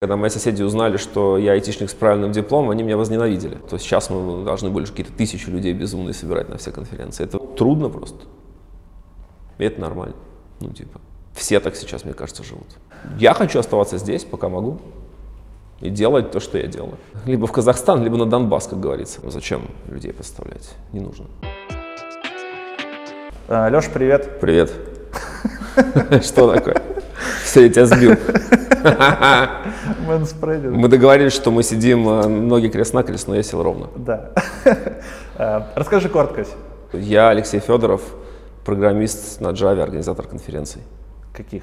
Когда мои соседи узнали, что я айтишник с правильным дипломом, они меня возненавидели. То есть сейчас мы должны были какие-то тысячи людей безумные собирать на все конференции. Это трудно просто. И это нормально. Ну, типа, все так сейчас, мне кажется, живут. Я хочу оставаться здесь, пока могу. И делать то, что я делаю. Либо в Казахстан, либо на Донбасс, как говорится. Ну, зачем людей подставлять? Не нужно. Леша, привет. Привет. Что такое? Все, я тебя сбил. Мы договорились, что мы сидим э, ноги крест-накрест, но я сел ровно. Да. Э, расскажи коротко. Я Алексей Федоров, программист на Java, организатор конференций. Каких?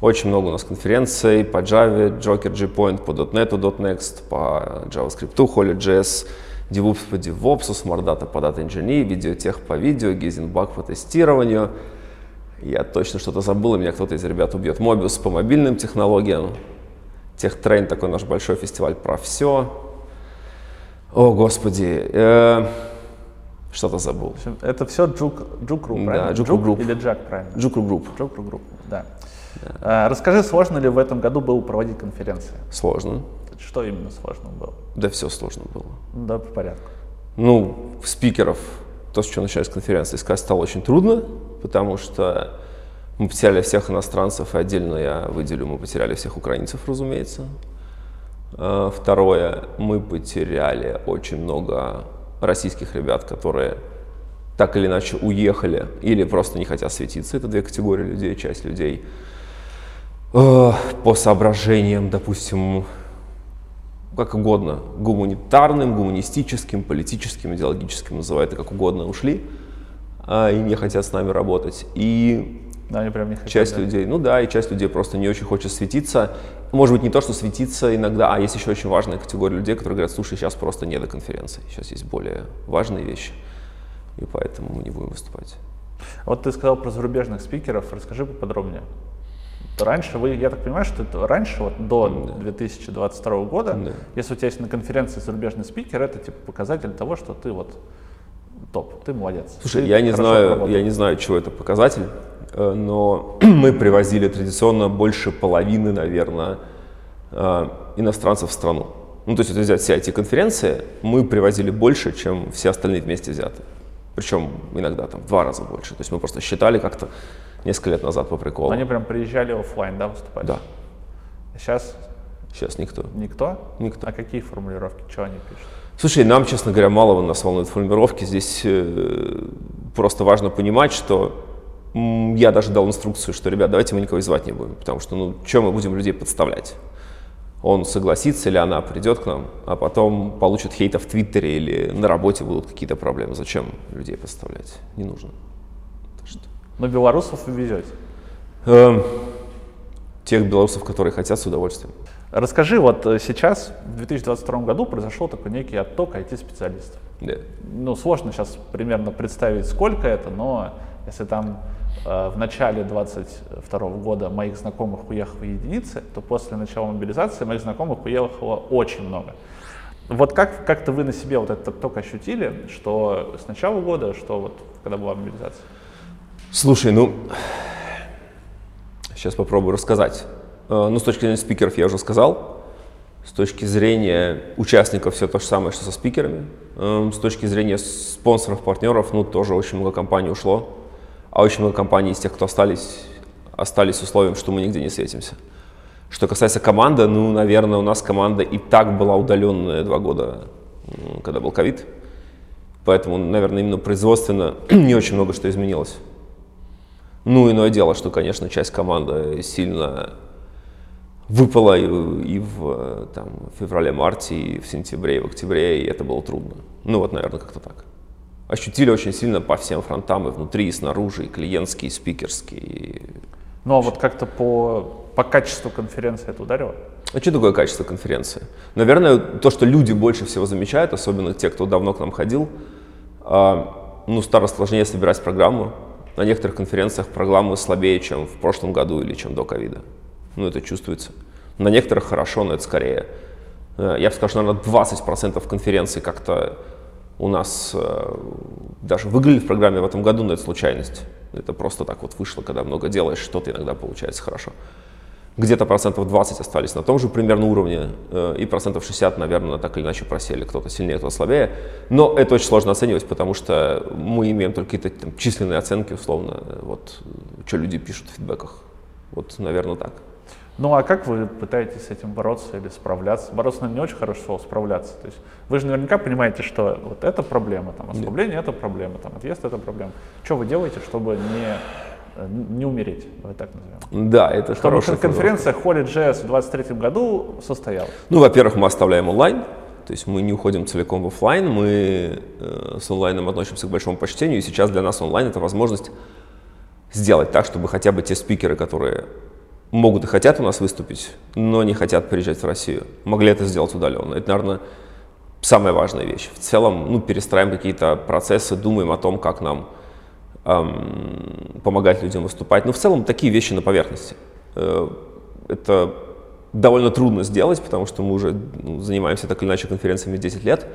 Очень много у нас конференций по Java, Joker, Gpoint, по .NET, .next, по JavaScript, Holy.js, DevOps по DevOps, Smart Data по Data Engineering, Видеотех по видео, Gizenbug по тестированию – я точно что-то забыл, и меня кто-то из ребят убьет. Mobius по мобильным технологиям. TechTrain такой наш большой фестиваль про все. О, господи. Э, что-то забыл. Это все JUG, JUG Group, правильно? Да, JUG Group. Или JUG, правильно? JUG Group. JUG Group, да. да. Э, расскажи, сложно ли в этом году было проводить конференции? Сложно. Что именно сложно было? Да все сложно было. Да, по порядку. Ну, спикеров, то, с чего начались конференции, искать стало очень трудно потому что мы потеряли всех иностранцев, и отдельно я выделю, мы потеряли всех украинцев, разумеется. А, второе, мы потеряли очень много российских ребят, которые так или иначе уехали или просто не хотят светиться. Это две категории людей, часть людей а, по соображениям, допустим, как угодно, гуманитарным, гуманистическим, политическим, идеологическим, называй это как угодно, ушли а, и не хотят с нами работать. И да, они прям не хотят, часть да? людей, ну да, и часть людей просто не очень хочет светиться. Может быть, не то, что светиться иногда, а есть еще очень важная категория людей, которые говорят, слушай, сейчас просто не до конференции, сейчас есть более важные вещи, и поэтому мы не будем выступать. Вот ты сказал про зарубежных спикеров, расскажи поподробнее. Раньше вы, я так понимаю, что это раньше, вот до да. 2022 года, да. если у тебя есть на конференции зарубежный спикер, это типа показатель того, что ты вот топ, ты молодец. Слушай, ты я не знаю, я не знаю, чего это показатель, э, но мы привозили традиционно больше половины, наверное, э, иностранцев в страну. Ну, то есть, если взять все эти конференции, мы привозили больше, чем все остальные вместе взяты. Причем иногда там в два раза больше. То есть мы просто считали как-то несколько лет назад по приколу. Они прям приезжали офлайн, да, выступать? Да. Сейчас? Сейчас никто. Никто? Никто. А какие формулировки, что они пишут? Слушай, нам, честно говоря, мало нас волнует формулировки. Здесь э, просто важно понимать, что я даже дал инструкцию, что, ребят, давайте мы никого звать не будем, потому что, ну, что мы будем людей подставлять? Он согласится или она придет к нам, а потом получит хейта в Твиттере или на работе будут какие-то проблемы. Зачем людей подставлять? Не нужно. Что... Но белорусов вы везете? Эм, тех белорусов, которые хотят, с удовольствием. Расскажи, вот э, сейчас, в 2022 году, произошел такой некий отток IT-специалистов. Yeah. Ну, сложно сейчас примерно представить, сколько это, но если там э, в начале 2022 года моих знакомых уехало единицы, то после начала мобилизации моих знакомых уехало очень много. Вот как, как-то вы на себе вот этот отток ощутили, что с начала года, что вот когда была мобилизация? Слушай, ну, сейчас попробую рассказать. Э, ну, с точки зрения спикеров я уже сказал. С точки зрения участников все то же самое, что со спикерами. Эм, с точки зрения спонсоров, партнеров, ну, тоже очень много компаний ушло. А очень много компаний из тех, кто остались, остались условием, что мы нигде не светимся. Что касается команды, ну, наверное, у нас команда и так была удаленная два года, когда был ковид. Поэтому, наверное, именно производственно не очень много что изменилось. Ну, иное дело, что, конечно, часть команды сильно выпало и, и в там, феврале-марте, и в сентябре, и в октябре, и это было трудно. Ну вот, наверное, как-то так. Ощутили очень сильно по всем фронтам, и внутри, и снаружи, и клиентский, и спикерский. И... Ну а вот как-то по, по качеству конференции это ударило? А что такое качество конференции? Наверное, то, что люди больше всего замечают, особенно те, кто давно к нам ходил, э, ну, стало сложнее собирать программу. На некоторых конференциях программы слабее, чем в прошлом году или чем до ковида. Ну, это чувствуется. На некоторых хорошо, но это скорее... Э, я бы сказал, что, наверное, 20% конференций как-то у нас э, даже выиграли в программе в этом году, но это случайность. Это просто так вот вышло, когда много делаешь, что-то иногда получается хорошо. где-то процентов 20 остались на том же примерно уровне, э, и процентов 60, наверное, так или иначе просели, кто-то сильнее, кто-то слабее. Но это очень сложно оценивать, потому что мы имеем только какие-то там, численные оценки, условно, вот, что люди пишут в фидбэках. Вот, наверное, так. Ну а как вы пытаетесь с этим бороться или справляться? Бороться, наверное, не очень хорошо, справляться. То есть вы же наверняка понимаете, что вот это проблема, там, ослабление это проблема, там, отъезд это проблема. Что вы делаете, чтобы не не умереть, давай так назовем. Да, это Чтобы хорошая конференция HolyJS в 2023 году состоялась. Ну, во-первых, мы оставляем онлайн, то есть мы не уходим целиком в офлайн, мы э, с онлайном относимся к большому почтению, и сейчас для нас онлайн это возможность сделать так, чтобы хотя бы те спикеры, которые могут и хотят у нас выступить, но не хотят приезжать в Россию, могли это сделать удаленно. Это, наверное, самая важная вещь. В целом, ну, перестраиваем какие-то процессы, думаем о том, как нам эм, помогать людям выступать. Но в целом такие вещи на поверхности. Э, это довольно трудно сделать, потому что мы уже ну, занимаемся так или иначе конференциями 10 лет.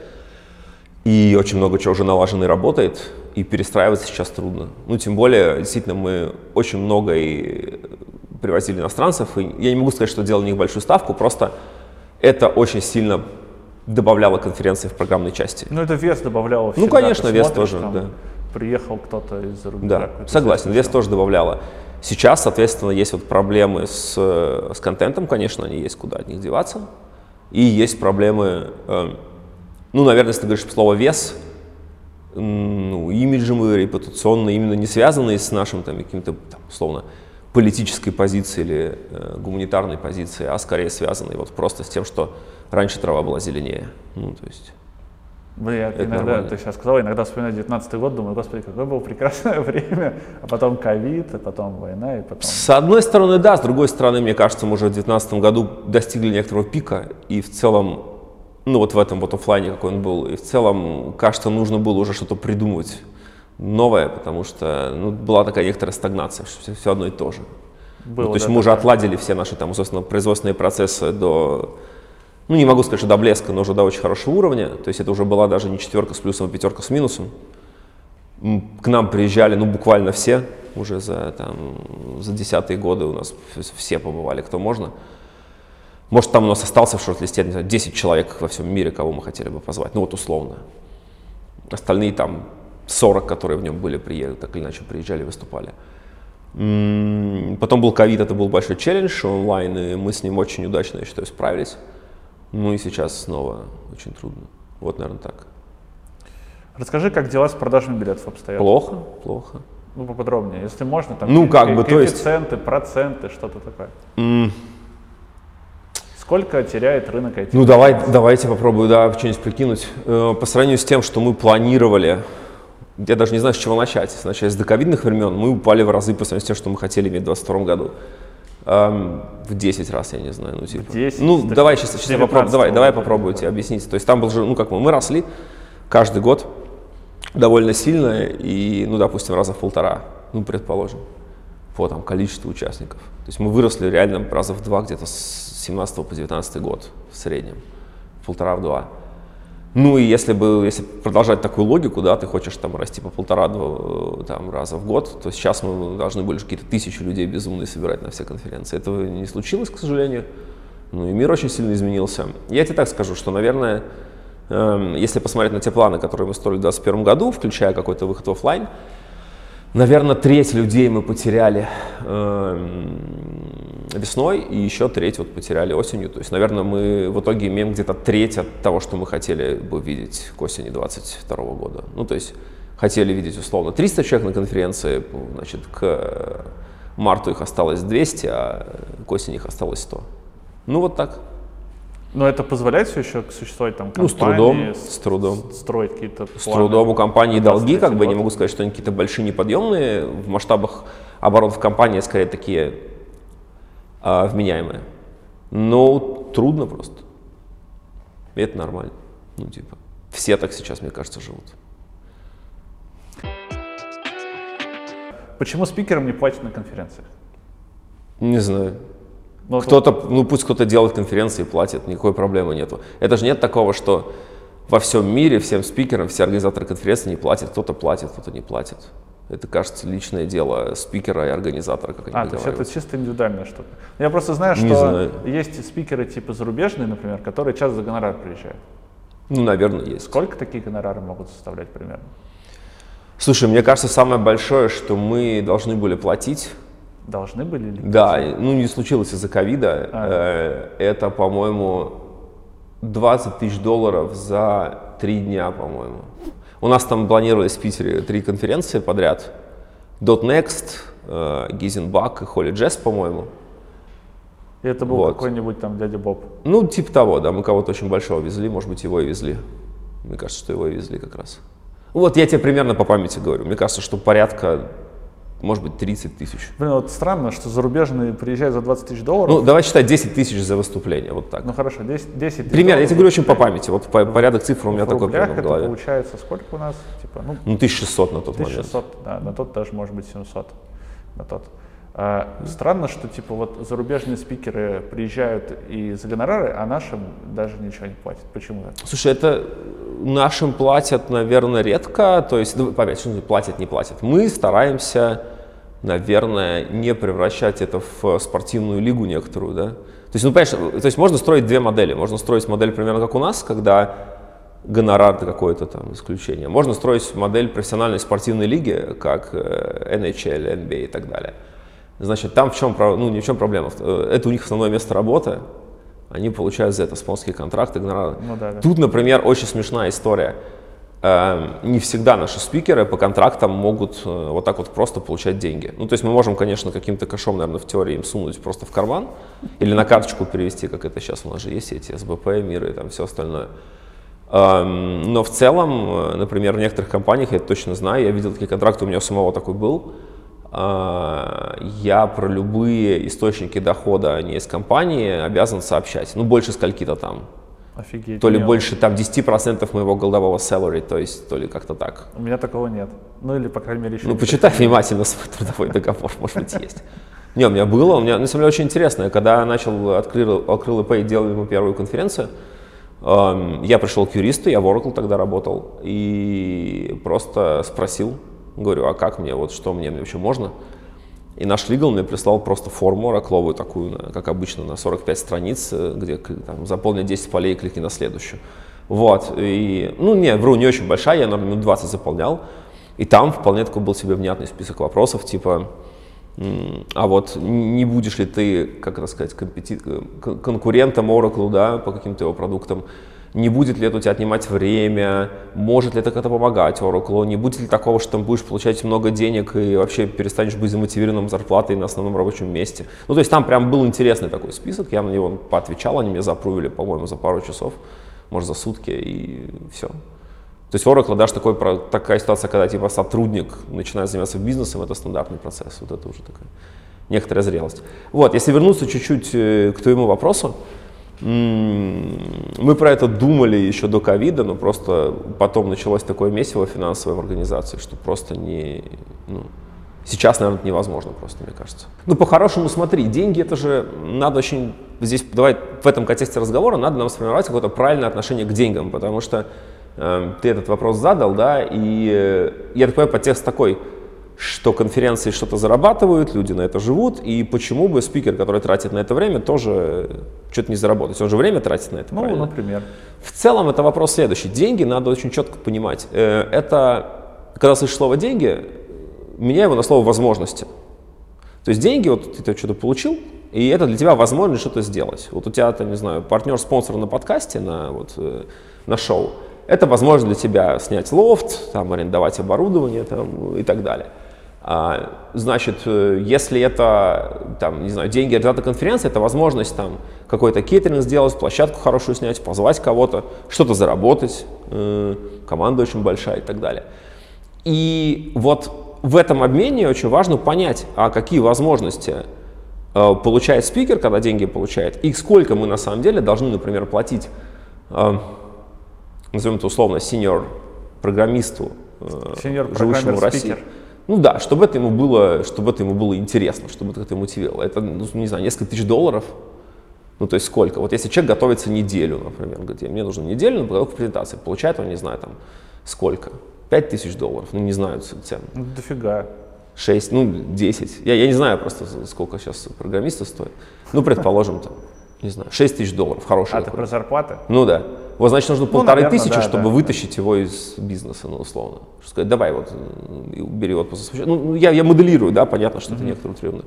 И очень много чего уже налажено и работает, и перестраиваться сейчас трудно. Ну, тем более, действительно, мы очень много и привозили иностранцев, и я не могу сказать, что делали на них большую ставку, просто это очень сильно добавляло конференции в программной части. Ну, это вес добавляло всегда. Ну, конечно, вес тоже, там, да. Приехал кто-то из-за рубежа. Да, согласен, вес тоже добавляло. Сейчас, соответственно, есть вот проблемы с, с контентом, конечно, они есть, куда от них деваться. И есть проблемы, э, ну, наверное, если ты говоришь слово «вес», ну, имиджевые, репутационные, именно не связанные с нашим там каким-то, там, условно, политической позиции или э, гуманитарной позиции, а скорее связанные вот просто с тем, что раньше трава была зеленее. Ну, то есть я это иногда, нормально. ты сейчас сказал, иногда вспоминаю 19 год, думаю, господи, какое было прекрасное время, а потом ковид, а потом война, и потом... С одной стороны, да, с другой стороны, мне кажется, мы уже в 2019 году достигли некоторого пика, и в целом, ну вот в этом вот офлайне, какой он был, и в целом, кажется, нужно было уже что-то придумывать новое, потому что ну, была такая некоторая стагнация, что все, все одно и то же. Было, ну, то есть да, мы уже отладили все наши там, собственно, производственные процессы до ну не могу сказать, что до блеска, но уже до очень хорошего уровня. То есть это уже была даже не четверка с плюсом, а пятерка с минусом. К нам приезжали, ну, буквально все, уже за, там, за десятые годы у нас все побывали, кто можно. Может, там у нас остался в шорт-листе, не знаю, 10 человек во всем мире, кого мы хотели бы позвать, ну вот условно. Остальные там 40, которые в нем были, приехали, так или иначе приезжали, выступали. Потом был ковид, это был большой челлендж онлайн, и мы с ним очень удачно, я считаю, справились. Ну и сейчас снова очень трудно. Вот, наверное, так. Расскажи, как дела с продажами билетов обстоят? Плохо, плохо. Ну, поподробнее, если можно, там ну, как бы, то есть... коэффициенты, проценты, что-то такое. Mm. Сколько теряет рынок IT? Ну, давай, давайте попробую, да, что-нибудь прикинуть. Э, по сравнению с тем, что мы планировали, я даже не знаю, с чего начать. Начать с доковидных времен, мы упали в разы по сравнению с тем, что мы хотели иметь в 2022 году. Эм, в 10 раз, я не знаю, ну типа. 10, ну, давай сейчас, сейчас попробую, давай, давай попробую тебе объяснить. То есть там был же, ну как мы, мы росли каждый год довольно сильно и, ну, допустим, раза в полтора, ну, предположим, по там количеству участников. То есть мы выросли реально раза в два где-то с 17 по 19 год в среднем, в полтора в два. Ну и если бы, если продолжать такую логику, да, ты хочешь там расти по полтора-два э, там, раза в год, то сейчас мы должны были какие-то тысячи людей безумные собирать на все конференции. Этого не случилось, к сожалению. Ну и мир очень сильно изменился. Я тебе так скажу, что, наверное, э, если посмотреть на те планы, которые мы строили в 2021 году, включая какой-то выход в офлайн, Наверное, треть людей мы потеряли э, весной, и еще треть вот потеряли осенью. То есть, наверное, мы в итоге имеем где-то треть от того, что мы хотели бы видеть к осени 2022 года. Ну, то есть, хотели видеть условно 300 человек на конференции, значит, к марту их осталось 200, а к осени их осталось 100. Ну, вот так. Но это позволяет все еще существовать там компании? Ну, с трудом, с трудом. Строить какие-то С трудом у компании долги, как бы, не могу сказать, что они какие-то большие неподъемные. В масштабах оборотов компании скорее такие а, вменяемые. Но трудно просто. И это нормально. Ну, типа, все так сейчас, мне кажется, живут. Почему спикерам не платят на конференциях? Не знаю. Ну, кто-то, ну пусть кто-то делает конференции и платит, никакой проблемы нету. Это же нет такого, что во всем мире всем спикерам, все организаторы конференции не платят, кто-то платит, кто-то не платит. Это, кажется, личное дело спикера и организатора, как они А, то есть это чисто индивидуальная штука. Я просто знаю, что знаю. есть спикеры типа зарубежные, например, которые часто за гонорар приезжают. Ну, наверное, есть. Сколько такие гонорары могут составлять примерно? Слушай, мне кажется, самое большое, что мы должны были платить. Должны были ли? Да, ну не случилось из-за ковида. А. Э, это, по-моему, 20 тысяч долларов за три дня, по-моему. У нас там планировались в Питере три конференции подряд. .next, Гизенбак и Холли Джесс, по-моему. И это был вот. какой-нибудь там дядя Боб? Ну, типа того, да. Мы кого-то очень большого везли, может быть, его и везли. Мне кажется, что его и везли как раз. Вот я тебе примерно по памяти говорю. Мне кажется, что порядка может быть, 30 тысяч. Блин, вот странно, что зарубежные приезжают за 20 тысяч долларов. Ну, давай считать 10 тысяч за выступление, вот так. Ну, хорошо, 10, 10 тысяч Пример, я тебе говорю очень по памяти, вот по, порядок цифр у меня в такой прямо в голове. получается сколько у нас? Типа, ну, ну 1600 на тот 1600, момент. да, на тот даже может быть 700, на тот. А, странно, что типа вот зарубежные спикеры приезжают и за гонорары, а нашим даже ничего не платят. Почему так? Слушай, это нашим платят, наверное, редко. То есть, ну, опять, что платят, не платят. Мы стараемся, наверное, не превращать это в спортивную лигу некоторую, да. То есть, ну, понимаешь, то есть можно строить две модели. Можно строить модель примерно как у нас, когда гонорар какое-то там исключение. Можно строить модель профессиональной спортивной лиги, как э, NHL, NBA и так далее. Значит, там в чем, ну, ни в чем проблема. Э, это у них основное место работы. Они получают за это спонсорские контракты, гонорары. Ну, да, да. Тут, например, очень смешная история. Эм, не всегда наши спикеры по контрактам могут э, вот так вот просто получать деньги. Ну, то есть мы можем, конечно, каким-то кэшом, наверное, в теории им сунуть просто в карман или на карточку перевести, как это сейчас у нас же есть, эти СБП, миры и там все остальное. Эм, но в целом, э, например, в некоторых компаниях, я это точно знаю, я видел такие контракты, у меня самого такой был, а, я про любые источники дохода не из компании обязан сообщать. Ну, больше скольки-то там. Офигеть. То ли нет. больше там 10% моего голдового salary, то есть, то ли как-то так. У меня такого нет. Ну, или, по крайней мере, еще Ну, почитай внимательно свой трудовой договор, может быть, есть. Не, у меня было, у меня, на самом деле, очень интересно. Когда я начал, открыл, открыл ИП и делал ему первую конференцию, эм, я пришел к юристу, я в Oracle тогда работал, и просто спросил, Говорю, а как мне, вот что мне, мне вообще можно? И наш legal мне прислал просто форму ракловую такую, как обычно, на 45 страниц, э, где там, заполнить 10 полей и кликни на следующую. Вот, и, ну, не, вру, не очень большая, я, наверное, минут 20 заполнял. И там вполне такой был себе внятный список вопросов, типа, а вот не будешь ли ты, как это сказать, компети... конкурентом Oracle, да, по каким-то его продуктам, не будет ли это у тебя отнимать время, может ли это как-то помогать Oracle, не будет ли такого, что там будешь получать много денег и вообще перестанешь быть замотивированным зарплатой на основном рабочем месте. Ну, то есть там прям был интересный такой список, я на него поотвечал, они мне запрувили, по-моему, за пару часов, может, за сутки, и все. То есть Oracle даже такой, такая ситуация, когда типа сотрудник начинает заниматься бизнесом, это стандартный процесс, вот это уже такая некоторая зрелость. Вот, если вернуться чуть-чуть э, к твоему вопросу, мы про это думали еще до ковида, но просто потом началось такое месиво финансовое в организации, что просто не... Ну, сейчас, наверное, это невозможно просто, мне кажется. Ну, по-хорошему, смотри, деньги это же надо очень... Здесь, давай в этом контексте разговора, надо нам сформировать какое-то правильное отношение к деньгам, потому что э, ты этот вопрос задал, да, и э, я так понимаю, подтекст такой – что конференции что-то зарабатывают, люди на это живут, и почему бы спикер, который тратит на это время, тоже что-то не заработать. Он же время тратит на это, Ну, правильно? например. В целом это вопрос следующий. Деньги надо очень четко понимать. Э, это, когда слышишь слово «деньги», меняй его на слово «возможности». То есть деньги, вот ты что-то получил, и это для тебя возможность что-то сделать. Вот у тебя, там, не знаю, партнер-спонсор на подкасте, на, вот, э, на шоу, это возможность для тебя снять лофт, там, арендовать оборудование там, и так далее. А, значит, э, если это, там, не знаю, деньги результаты конференции, это возможность там какой-то кейтеринг сделать, площадку хорошую снять, позвать кого-то, что-то заработать, э, команда очень большая и так далее. И вот в этом обмене очень важно понять, а какие возможности э, получает спикер, когда деньги получает, и сколько мы на самом деле должны, например, платить, назовем это условно, senior программисту, senior живущему в России. Спикер. Ну да, чтобы это ему было, чтобы это ему было интересно, чтобы это мотивировало. Это, ну, не знаю, несколько тысяч долларов. Ну, то есть сколько? Вот если человек готовится неделю, например, говорит, мне нужно неделю на подготовку презентации, получает он, не знаю, там, сколько. 5 тысяч долларов, ну не знаю цену. Ну, дофига. 6, ну 10. Я, я не знаю просто, сколько сейчас программисты стоят. Ну, предположим, там, не знаю, 6 тысяч долларов, хороший. А ты про зарплаты? Ну да. Вот, значит, нужно полторы наверное, тысячи, да, чтобы да. вытащить его из бизнеса, ну, условно. Что сказать, давай вот, бери отпуск. Ну, ну, я, я моделирую, да, понятно, что это некоторая утрированная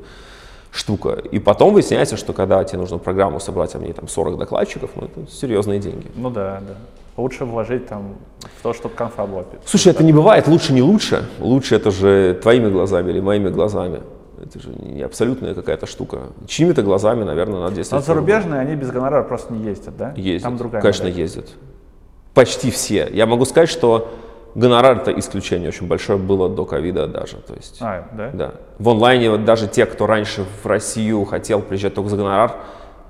штука. И потом выясняется, что когда тебе нужно программу собрать, а мне там 40 докладчиков, ну, это серьезные деньги. Ну да, да. Лучше вложить там в то, чтобы конфа была. Слушай, это не бывает лучше, не лучше. Лучше это же твоими глазами или моими глазами. Это же не абсолютная какая-то штука. Чьими-то глазами, наверное, надо Но действовать. зарубежные, они без гонорара просто не ездят, да? Ездят. Там другая Конечно, модель. ездят. Почти все. Я могу сказать, что гонорар это исключение очень большое было до ковида даже. То есть, А, да? да. В онлайне вот даже те, кто раньше в Россию хотел приезжать только за гонорар,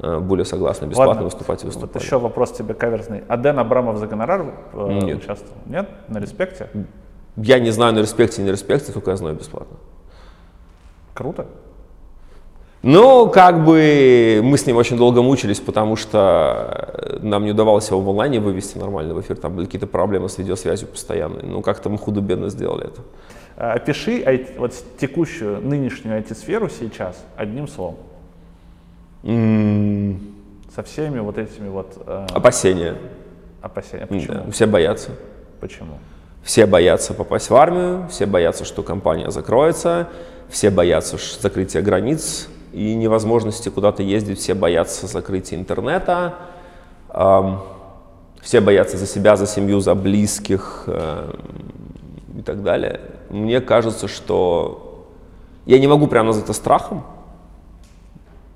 э, были согласны бесплатно Ладно. выступать и Вот выступали. еще вопрос тебе каверзный. А Дэн Абрамов за гонорар э, Нет. участвовал? Нет? На респекте? Я не знаю на респекте, не респекте, только я знаю бесплатно. Круто. Ну, как бы мы с ним очень долго мучились, потому что э, нам не удавалось его в онлайне вывести нормально в эфир. Там были какие-то проблемы с видеосвязью постоянные. Ну, как-то мы худо-бедно сделали это. А, Опиши IT вот текущую, нынешнюю IT-сферу сейчас одним словом. М, Со всеми вот этими вот э, Опасения. опасениями. Почему? Да, все боятся. Почему? Все боятся попасть в армию, все боятся, что компания закроется, все боятся закрытия границ и невозможности куда-то ездить, все боятся закрытия интернета, все боятся за себя, за семью, за близких эм, и так далее. Мне кажется, что я не могу прямо назвать это страхом,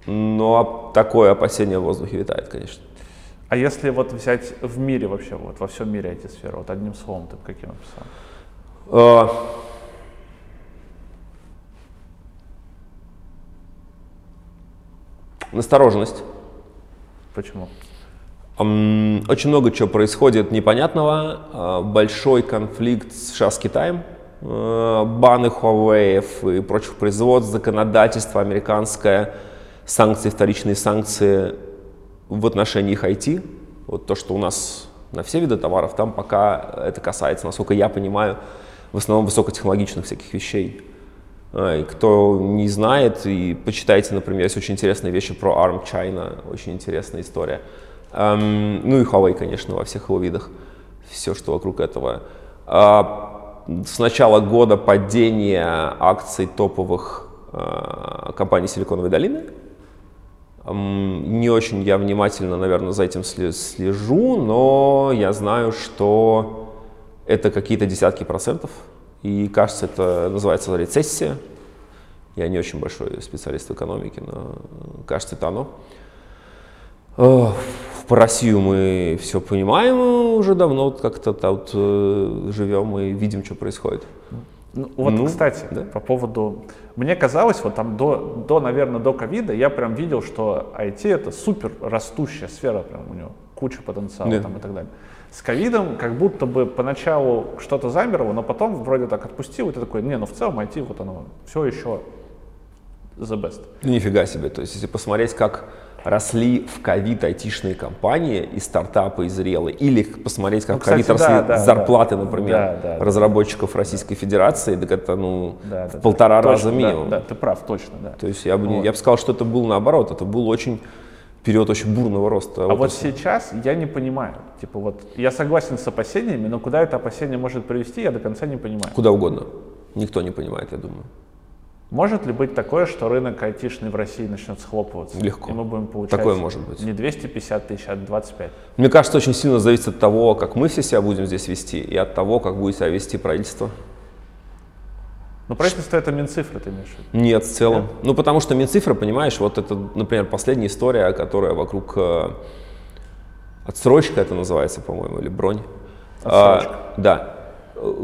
но такое опасение в воздухе витает, конечно. А если вот взять в мире вообще, вот во всем мире IT-сферу, вот одним словом ты бы каким описал? Настороженность. Почему? Очень много чего происходит непонятного. Э, Большой конфликт США с Китаем. Э, Баны Huawei и прочих производств, законодательство американское, санкции, вторичные санкции в отношении их IT. Вот то, что у нас на все виды товаров, там пока это касается, насколько я понимаю, в основном высокотехнологичных всяких вещей. А, кто не знает, и почитайте, например, есть очень интересные вещи про ARM China, очень интересная история. Эм, ну и Huawei, конечно, во всех его видах, все, что вокруг этого. А, С начала года падение акций топовых э, компаний Силиконовой долины. М, Не очень я внимательно, наверное, за этим сле- слежу, но я знаю, что это какие-то десятки процентов. И кажется, это называется рецессия. Я не очень большой специалист в экономике, но кажется, это оно. Э, Про Россию мы все понимаем уже давно, вот как-то тут э, живем и видим, что происходит. Ну, вот, Ну, кстати, да. по поводу... Мне казалось, вот там до, до, наверное, до ковида я прям видел, что IT это супер растущая сфера, прям у него куча потенциала Да. там и так далее. С ковидом как будто бы поначалу что-то замерло, но потом вроде так отпустил, и ты такой, не, ну в целом IT вот оно все еще the best. Ну, нифига себе. То есть, если посмотреть, как росли в ковид айтишные компании и стартапы, и зрелые, или посмотреть, как Ну, в ковид росли да, да, зарплаты, да. например, Да, да, да. разработчиков Российской Федерации, так это, ну, Да, в да, полтора да. раза Точно, да, минимум. Да, ты прав, точно, да. То есть, я бы, Вот. я бы сказал, что это был наоборот, это был очень период очень бурного роста. А вот отрасли. сейчас я не понимаю. Типа вот я согласен с опасениями, но куда это опасение может привести, я до конца не понимаю. Куда угодно. Никто не понимает, я думаю. Может ли быть такое, что рынок айтишный в России начнет схлопываться? Легко. И мы будем получать Такое может быть. не 250 тысяч, а 25. Мне кажется, очень сильно зависит от того, как мы все себя будем здесь вести, и от того, как будет себя вести правительство. Но правительство это Минцифры, ты имеешь в виду? Нет, в целом. Ну, потому что Минцифры, понимаешь, вот это, например, последняя история, которая вокруг... э, отсрочка это называется, по-моему, или бронь. Отсрочка. А, да.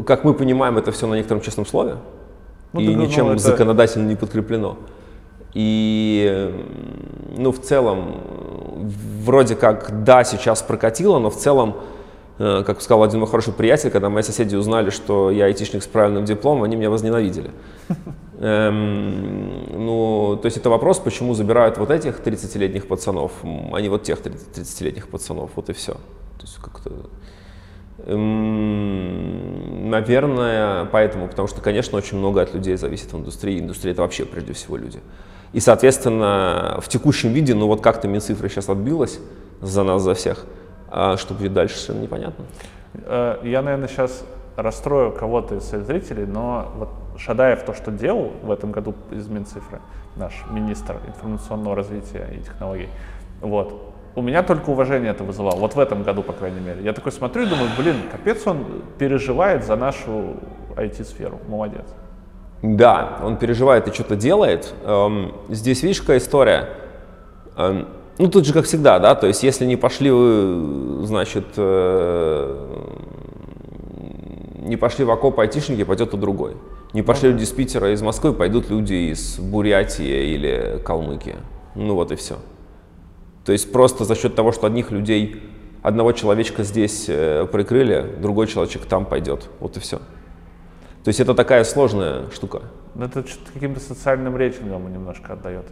Как мы понимаем, это все на некотором честном слове. Ну, и да, ну, ничем это- законодательно не подкреплено. И, ну, в целом, вроде как, да, сейчас прокатило, но в целом, как сказал один мой хороший приятель, когда мои соседи узнали, что я айтишник с правильным дипломом, они меня возненавидели. Эм, ну, то есть это вопрос, почему забирают вот этих 30-летних пацанов, а не вот тех 30 30-летних пацанов, вот и все. То есть как-то Эм, наверное, поэтому, потому что, конечно, очень много от людей зависит в индустрии. Индустрия это вообще прежде всего люди. И, соответственно, в текущем виде, ну вот как-то Минцифра сейчас отбилась за нас, за всех, а что будет дальше, совершенно непонятно. Э, я, наверное, сейчас расстрою кого-то из своих зрителей, но вот Шадаев то, что делал в этом году из Минцифры, наш министр информационного развития и технологий, вот, у меня только уважение это вызывало, вот в этом году, по крайней мере. Я такой смотрю и думаю, блин, капец он переживает за нашу IT-сферу, молодец. Да, он переживает и что-то делает. Эм, здесь, видишь, какая история. Ну, тут же, как всегда, да, то есть, если не пошли вы, значит, э, не пошли в окоп айтишники, пойдет то другой. Не пошли люди из Питера, из Москвы, пойдут люди из Бурятии или Калмыкии. Ну вот и все. То есть просто за счет того, что одних людей, одного человечка здесь э, прикрыли, другой человечек там пойдет. Вот и все. То есть это такая сложная штука. Но это каким-то социальным рейтингом немножко отдает.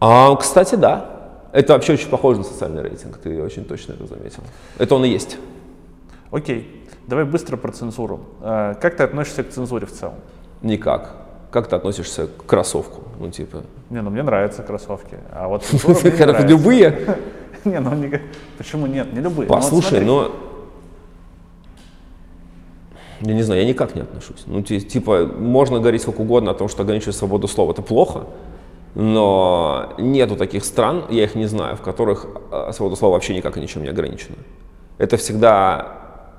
А, кстати, да. Это вообще очень похоже на социальный рейтинг, ты очень точно это заметил. Это он и есть. Окей, давай быстро про цензуру. А, как ты относишься к цензуре в целом? Никак. Как ты относишься к кроссовку? Ну, типа. Не, ну мне нравятся кроссовки. А вот Любые? Не, ну почему нет? Не любые. Ну, Послушай, но я не знаю, я никак не отношусь. Ну, типа, можно говорить сколько угодно о том, что ограничивать свободу слова. Это плохо, но нету таких стран, я их не знаю, в которых а, свобода слова вообще никак и ничем не ограничена. Это всегда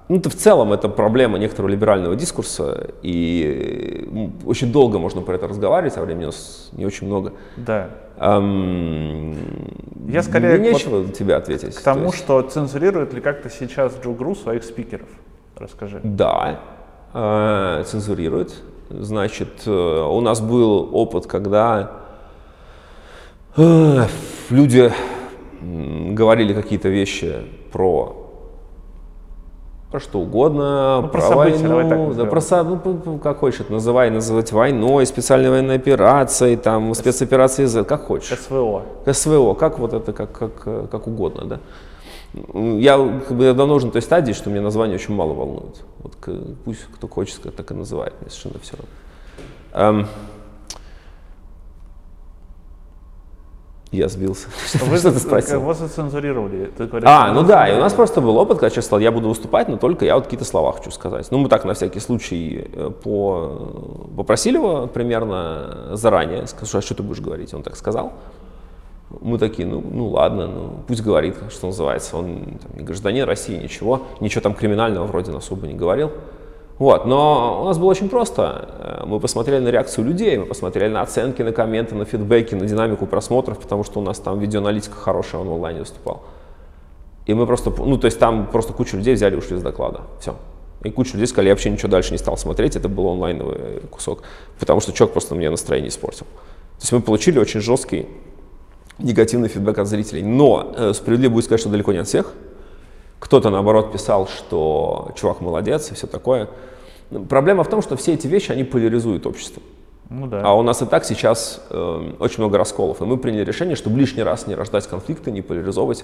ну, это в целом это проблема некоторого либерального дискурса, и очень долго можно про это разговаривать, а времени у нас не очень много. Да. Эм, Я скорее мне нечего вот тебе ответить. К тому, есть... что цензурирует ли как-то сейчас Джо Гру своих спикеров? Расскажи. Да, э, цензурирует. Значит, э, у нас был опыт, когда э, люди говорили какие-то вещи про про что угодно, ну, про, про войну, да, про, ну, как хочешь называй, называть войной, специальной военной операцией, там, С... спецоперацией Z, как хочешь. СВО. СВО, как вот это, как, как, как угодно, да. Я как бы, давно уже на той стадии, что мне название очень мало волнует. Вот, пусть кто хочет, так и называет, мне совершенно все равно. Я сбился. Вы что ты спросил? Вас зацензурировали. а, ну да, и у нас просто был опыт, когда человек сказал, я буду выступать, но только я вот какие-то слова хочу сказать. Ну, мы так на всякий случай э, по... попросили его примерно заранее, сказал, а что ты будешь говорить? Он так сказал. Мы такие, ну, ну ладно, ну пусть говорит, что называется. Он там, не гражданин России, ничего, ничего там криминального вроде особо не говорил. Вот, но у нас было очень просто. Э, мы посмотрели на реакцию людей, мы посмотрели на оценки, на комменты, на фидбэки, на динамику просмотров, потому что у нас там видеоаналитика хорошая, он в онлайне выступал. И мы просто, ну, то есть там просто кучу людей взяли и ушли с доклада. Все. И куча людей сказали, я вообще ничего дальше не стал смотреть, это был онлайновый кусок, потому что человек просто мне настроение испортил. То есть мы получили очень жесткий негативный фидбэк от зрителей. Но э, справедливо будет сказать, что далеко не от всех. Кто-то, наоборот, писал, что чувак молодец и все такое. Проблема в том, что все эти вещи, они поляризуют общество. Ну, да. А у нас и так сейчас э, очень много расколов. И мы приняли решение, чтобы лишний раз не рождать конфликты, не поляризовывать,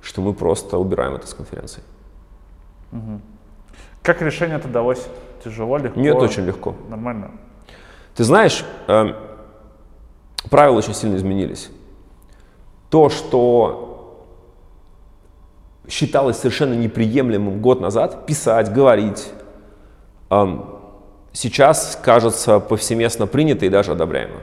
что мы просто убираем это с конференции. Угу. Как решение это далось? Тяжело, легко? Нет, очень легко. Нормально. Ты знаешь, э, правила очень сильно изменились. То, что считалось совершенно неприемлемым год назад, писать, говорить, сейчас кажется повсеместно принято и даже одобряемо.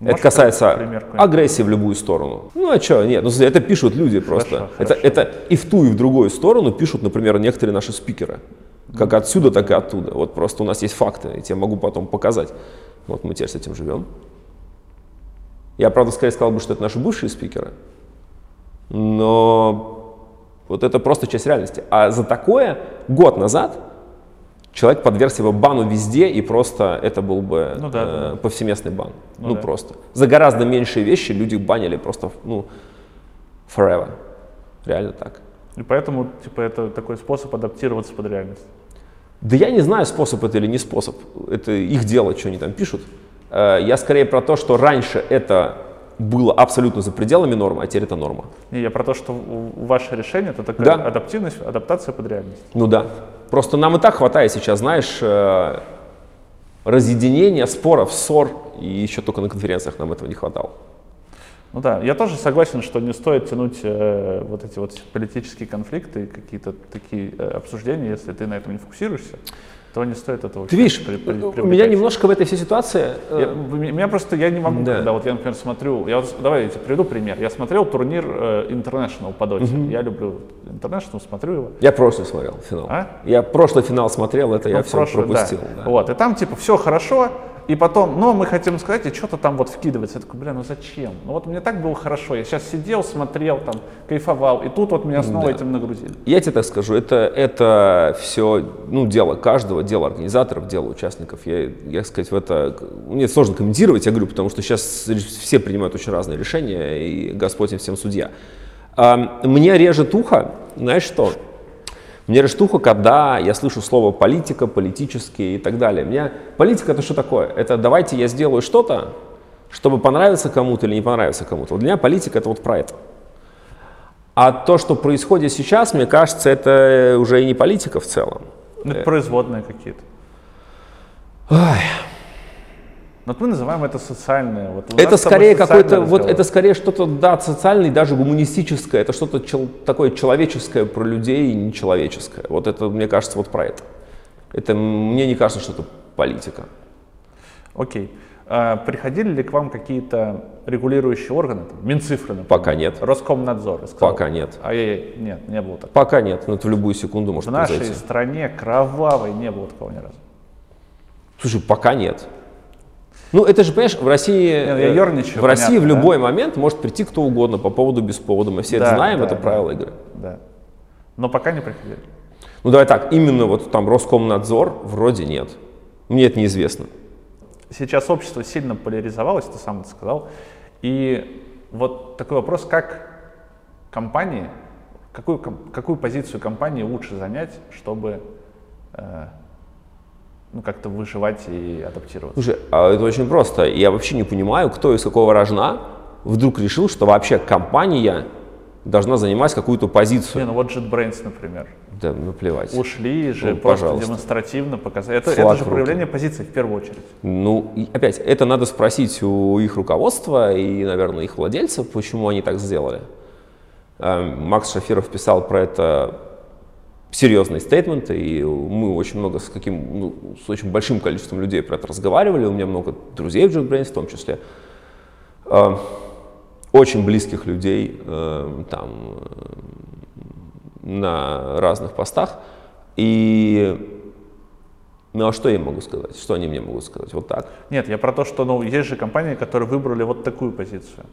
Можешь это касается пример, агрессии в любую сторону. Ну а что, нет, ну это пишут люди просто. Хорошо, это, хорошо. это и в ту, и в другую сторону пишут, например, некоторые наши спикеры. Как отсюда, так и оттуда. Вот просто у нас есть факты, я тебе могу потом показать. Вот мы теперь с этим живем. Я, правда, скорее сказал бы, что это наши бывшие спикеры. Но вот это просто часть реальности. А за такое год назад человек подвергся бы бану везде, и просто это был бы ну, да, э, да. повсеместный бан. Ну, ну да. просто. За гораздо меньшие вещи люди банили просто, ну, forever. Реально так. И поэтому, типа, это такой способ адаптироваться под реальность. Да я не знаю, способ это или не способ. Это их дело, что они там пишут. Э, я скорее про то, что раньше это было абсолютно за пределами нормы, а теперь это норма. Не, я про то, что ваше решение это такая Да. адаптивность, адаптация под реальность. Ну да. Просто нам и так хватает сейчас, знаешь, э, разъединения, споров, ссор, и еще только на конференциях нам этого не хватало. Ну да, я тоже согласен, что не стоит тянуть э, вот эти вот политические конфликты, какие-то такие э, обсуждения, если ты на этом не фокусируешься, то не стоит этого. Ты видишь, при- при- у привлекать. меня немножко в этой всей ситуации... э, Я, у меня просто я не могу, Да. когда вот я, например, смотрю, я вот, давай я тебе приведу пример. Я смотрел турнир э, International по доте. Я люблю International, смотрю его. Я прошлый смотрел финал. А? Я прошлый финал смотрел, это я Ну, все прошлый, пропустил. да. да. Вот, и там типа все хорошо, и потом, но мы хотим сказать, и что-то там вот вкидывается. Я такой, бля, ну зачем? Ну вот мне так было хорошо, я сейчас сидел, смотрел, там, кайфовал, и тут вот меня снова этим нагрузили. Я тебе так скажу, это, это все ну, дело каждого, дело организаторов, дело участников. Я, я сказать, в это мне сложно комментировать, я говорю, потому что сейчас все принимают очень разные решения, и Господь им всем судья. Мне режет ухо, знаешь что? Мне ухо, когда я слышу слово политика, политические и так далее. Меня, политика это что такое? Это давайте я сделаю что-то, чтобы понравиться кому-то или не понравиться кому-то. Вот для меня политика это вот про это. А то, что происходит сейчас, мне кажется, это уже и не политика в целом. Ну, это производные какие-то. Вот мы называем это социальное. Вот Это скорее какой-то, вот это скорее что-то, да, социальное, даже гуманистическое, это что-то чел- такое человеческое про людей и нечеловеческое. Вот это, мне кажется, вот про это. Это мне не кажется, что это политика. Окей. А, приходили ли к вам какие-то регулирующие органы, там, Минцифры, например? Пока нет. Роскомнадзор. сказал, Пока нет. Ай-яй-яй, нет, не было такого. Пока нет, но это в любую секунду может В нашей произойти. стране кровавой не было такого ни разу. Слушай, пока нет. Ну, это же, понимаешь, в России, ну, я э, ерничаю, в России понятно, в да? любой момент может прийти кто угодно по поводу без повода. Мы все это Да, знаем, да, это да. правило игры. Да. Но пока не приходили. Ну давай так, именно вот там Роскомнадзор вроде нет. Мне это неизвестно. Сейчас общество сильно поляризовалось, ты сам это сказал. И вот такой вопрос, как компании, какую, какую позицию компании лучше занять, чтобы э, ну, как-то выживать и адаптироваться? Слушай, а это очень просто. Я вообще не понимаю, кто из какого рожна вдруг решил, что вообще компания должна занимать какую-то Не, позицию. ну вот JetBrains, например, Да, наплевать. ушли же, Ну, просто пожалуйста. демонстративно показали. Это, Флаг это же руки. проявление позиции в первую очередь. Ну, и опять, это надо спросить у их руководства и, наверное, их владельцев, почему они так сделали. Эм, Макс Шафиров писал про это серьезные стейтменты, и мы очень много с каким, ну, с очень большим количеством людей про это разговаривали. У меня много друзей в JetBrains в том числе. Эм, Очень близких людей эм, там э, на разных постах. И ну а что я могу сказать? Что они мне могут сказать? Вот так. Нет, я про то, что ну, есть же компании, которые выбрали вот такую позицию.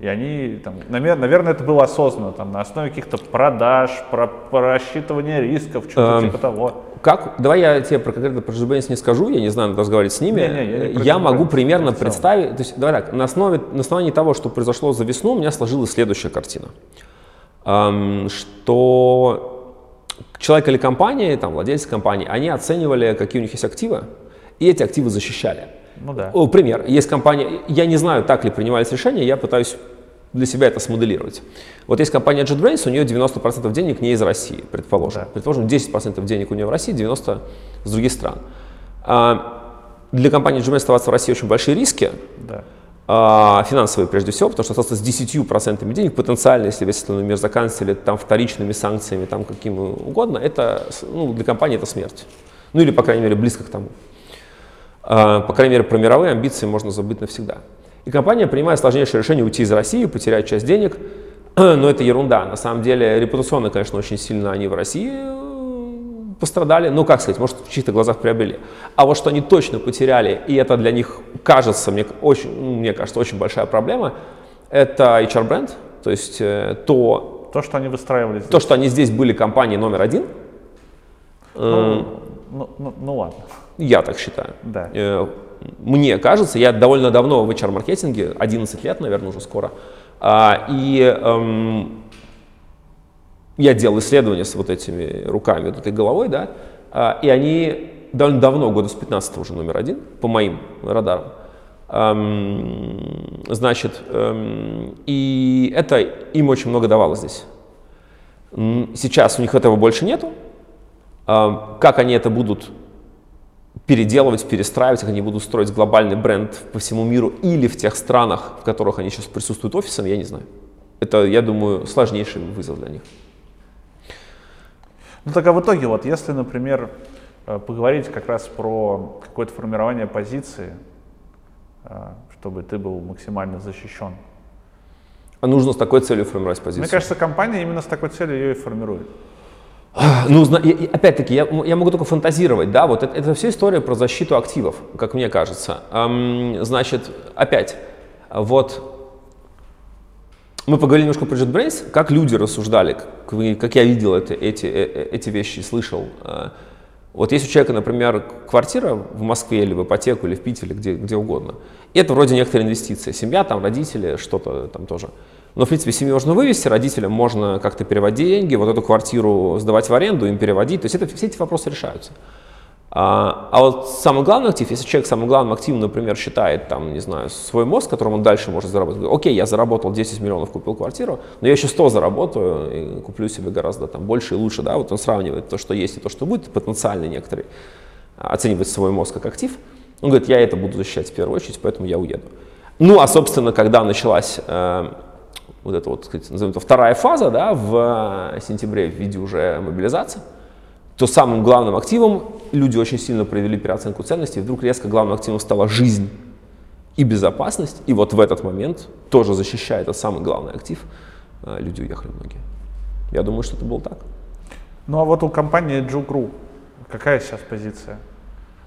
И они, там, намер- наверное, это было осознанно, там, на основе каких-то продаж, про, просчитывания рисков, что-то Эм, типа того. Как? Давай я тебе про конкретно про JetBrains не скажу, я не знаю, надо разговаривать с ними. Не-не, я не я могу примерно представить, то есть, давай так, на, основе, на основании того, что произошло за весну, у меня сложилась следующая картина. Эм, что человек или компания, там, владельцы компании, они оценивали, какие у них есть активы, и эти активы защищали. Ну да. Пример. Есть компания, я не знаю, так ли принимались решения, я пытаюсь для себя это смоделировать. Вот есть компания JetBrains, у нее 90% денег не из России, предположим. Да. Предположим, 10% денег у нее в России, 90% с других стран. А, для компании JetBrains оставаться в России очень большие риски, да. а, финансовые прежде всего, потому что остаться с 10% денег потенциально, если весь остальной мир заканчивается, там вторичными санкциями, там каким угодно, это ну, для компании это смерть. Ну или, по крайней мере, близко к тому. А, По крайней мере, про мировые амбиции можно забыть навсегда. И компания принимает сложнейшее решение уйти из России, потерять часть денег. Но это ерунда. На самом деле, репутационно, конечно, очень сильно они в России э, пострадали. Ну, как сказать, может, в чьих-то глазах приобрели. А вот что они точно потеряли, и это для них кажется, мне, очень, ну, мне кажется, очень большая проблема, это HR-бренд. То есть э, то, То, что они выстраивали здесь. то, что они здесь были компанией номер один, Ну, ну, ну, ну ладно. я так считаю. Да. Э, Мне кажется, я довольно давно в HR-маркетинге, 11 лет, наверное, уже скоро, а, и эм, я делал исследования с вот этими руками, вот этой головой, да, а, и они довольно давно, года с 15 уже номер один, по моим радарам. Эм, значит, эм, и это им очень много давало здесь. Сейчас у них этого больше нету. Как они это будут переделывать, перестраивать, как они будут строить глобальный бренд по всему миру или в тех странах, в которых они сейчас присутствуют офисом, я не знаю. Это, я думаю, сложнейший вызов для них. Ну так а в итоге, вот если, например, э, поговорить как раз про какое-то формирование позиции, э, чтобы ты был максимально защищен. А нужно с такой целью формировать позицию? Мне кажется, компания именно с такой целью ее и формирует. Ну, опять-таки, я, я могу только фантазировать, да, вот это, это все история про защиту активов, как мне кажется. Значит, опять, вот мы поговорили немножко про JetBrains, как люди рассуждали, как, как я видел это, эти, э, э, эти вещи, слышал. А, вот есть у человека, например, квартира в Москве или в ипотеку, или в Питере, где, где угодно. И это вроде некоторая инвестиция. Семья, там, родители, что-то там тоже. Но, в принципе, семью можно вывести, родителям можно как-то переводить деньги, вот эту квартиру сдавать в аренду, им переводить. То есть это, все эти вопросы решаются. А, а вот самый главный актив, если человек самым главным активом, например, считает, там, не знаю, свой мозг, которым он дальше может заработать, говорит, окей, я заработал 10 миллионов, купил квартиру, но я еще 100 заработаю и куплю себе гораздо там больше и лучше, да, вот он сравнивает то, что есть и то, что будет, потенциальный некоторый, оценивает свой мозг как актив, он говорит, я это буду защищать в первую очередь, поэтому я уеду. Ну, а, собственно, когда началась э, вот эта вот, сказать, назовем это, вторая фаза, да, в сентябре в виде уже мобилизации, то самым главным активом люди очень сильно провели переоценку ценностей, и вдруг резко главным активом стала жизнь и безопасность, и вот в этот момент, тоже защищая этот самый главный актив, э, люди уехали многие. Я думаю, что это было так. Ну а вот у компании Juke.ru какая сейчас позиция?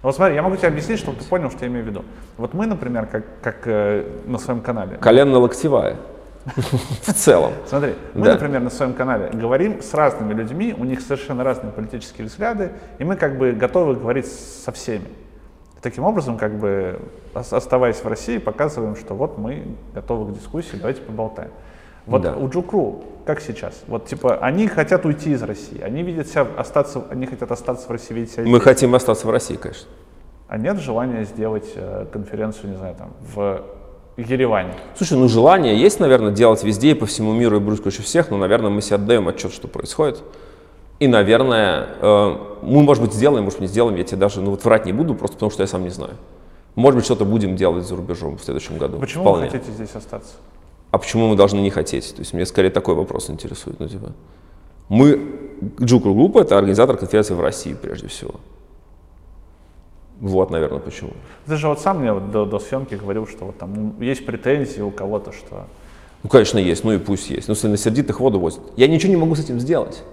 Вот смотри, я могу тебе объяснить, чтобы ты понял, что я имею в виду. Вот мы, например, как, как э, на своем канале. Коленно-локтевая. В целом. Смотри, мы, да. например, на своем канале говорим с разными людьми, у них совершенно разные политические взгляды, и мы как бы готовы говорить со всеми. И таким образом, как бы оставаясь в России, показываем, что вот мы готовы к дискуссии, давайте поболтаем. Вот да. у Джукру как сейчас? Вот типа они хотят уйти из России, они видят себя остаться, они хотят остаться в России, видеть себя. Мы здесь. хотим остаться в России, конечно. А нет желания сделать э, конференцию, не знаю, там в Ереване. Слушай, ну желание есть, наверное, делать везде и по всему миру и брать кучу всех, но, наверное, мы себе отдаем отчет, что происходит. И, наверное, э, мы, может быть, сделаем, может, не сделаем, я тебе даже ну, вот врать не буду, просто потому что я сам не знаю. Может быть, что-то будем делать за рубежом в следующем году. Почему Вполне. вы хотите здесь остаться? А почему мы должны не хотеть? То есть мне скорее такой вопрос интересует. Ну, типа, мы, Джукру Группа, это организатор конференции в России прежде всего. Вот, наверное, почему. Ты же вот сам мне до, до съемки говорил, что вот там ну, есть претензии у кого-то, что... Ну, конечно, есть, ну и пусть есть. Ну, если на сердитых воду возят. Я ничего не могу с этим сделать.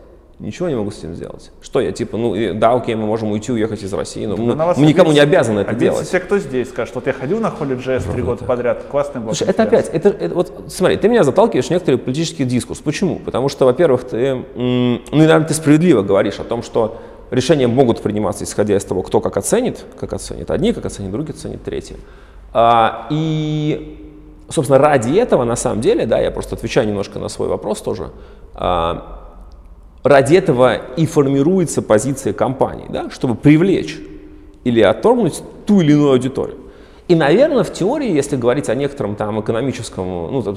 Ничего не могу с этим сделать. Что я, типа, ну, да, окей, мы можем уйти, уехать из России, но мы, мы никому не обязаны это делать. Все, кто здесь скажет, вот я ходил на холле джесс три года подряд, классный был. Слушай, это опять, это, это, вот, смотри, ты меня заталкиваешь в некоторый политический дискурс. Почему? Потому что, во-первых, ты, ну, наверное, ты справедливо говоришь о том, что решения могут приниматься, исходя из того, кто как оценит, как оценит одни, как оценит другие, оценит третьи. А, и, собственно, ради этого, на самом деле, да, я просто отвечаю немножко на свой вопрос тоже, а, ради этого и формируется позиция компании, да, чтобы привлечь или отторгнуть ту или иную аудиторию. И, наверное, в теории, если говорить о некотором там экономическом, ну,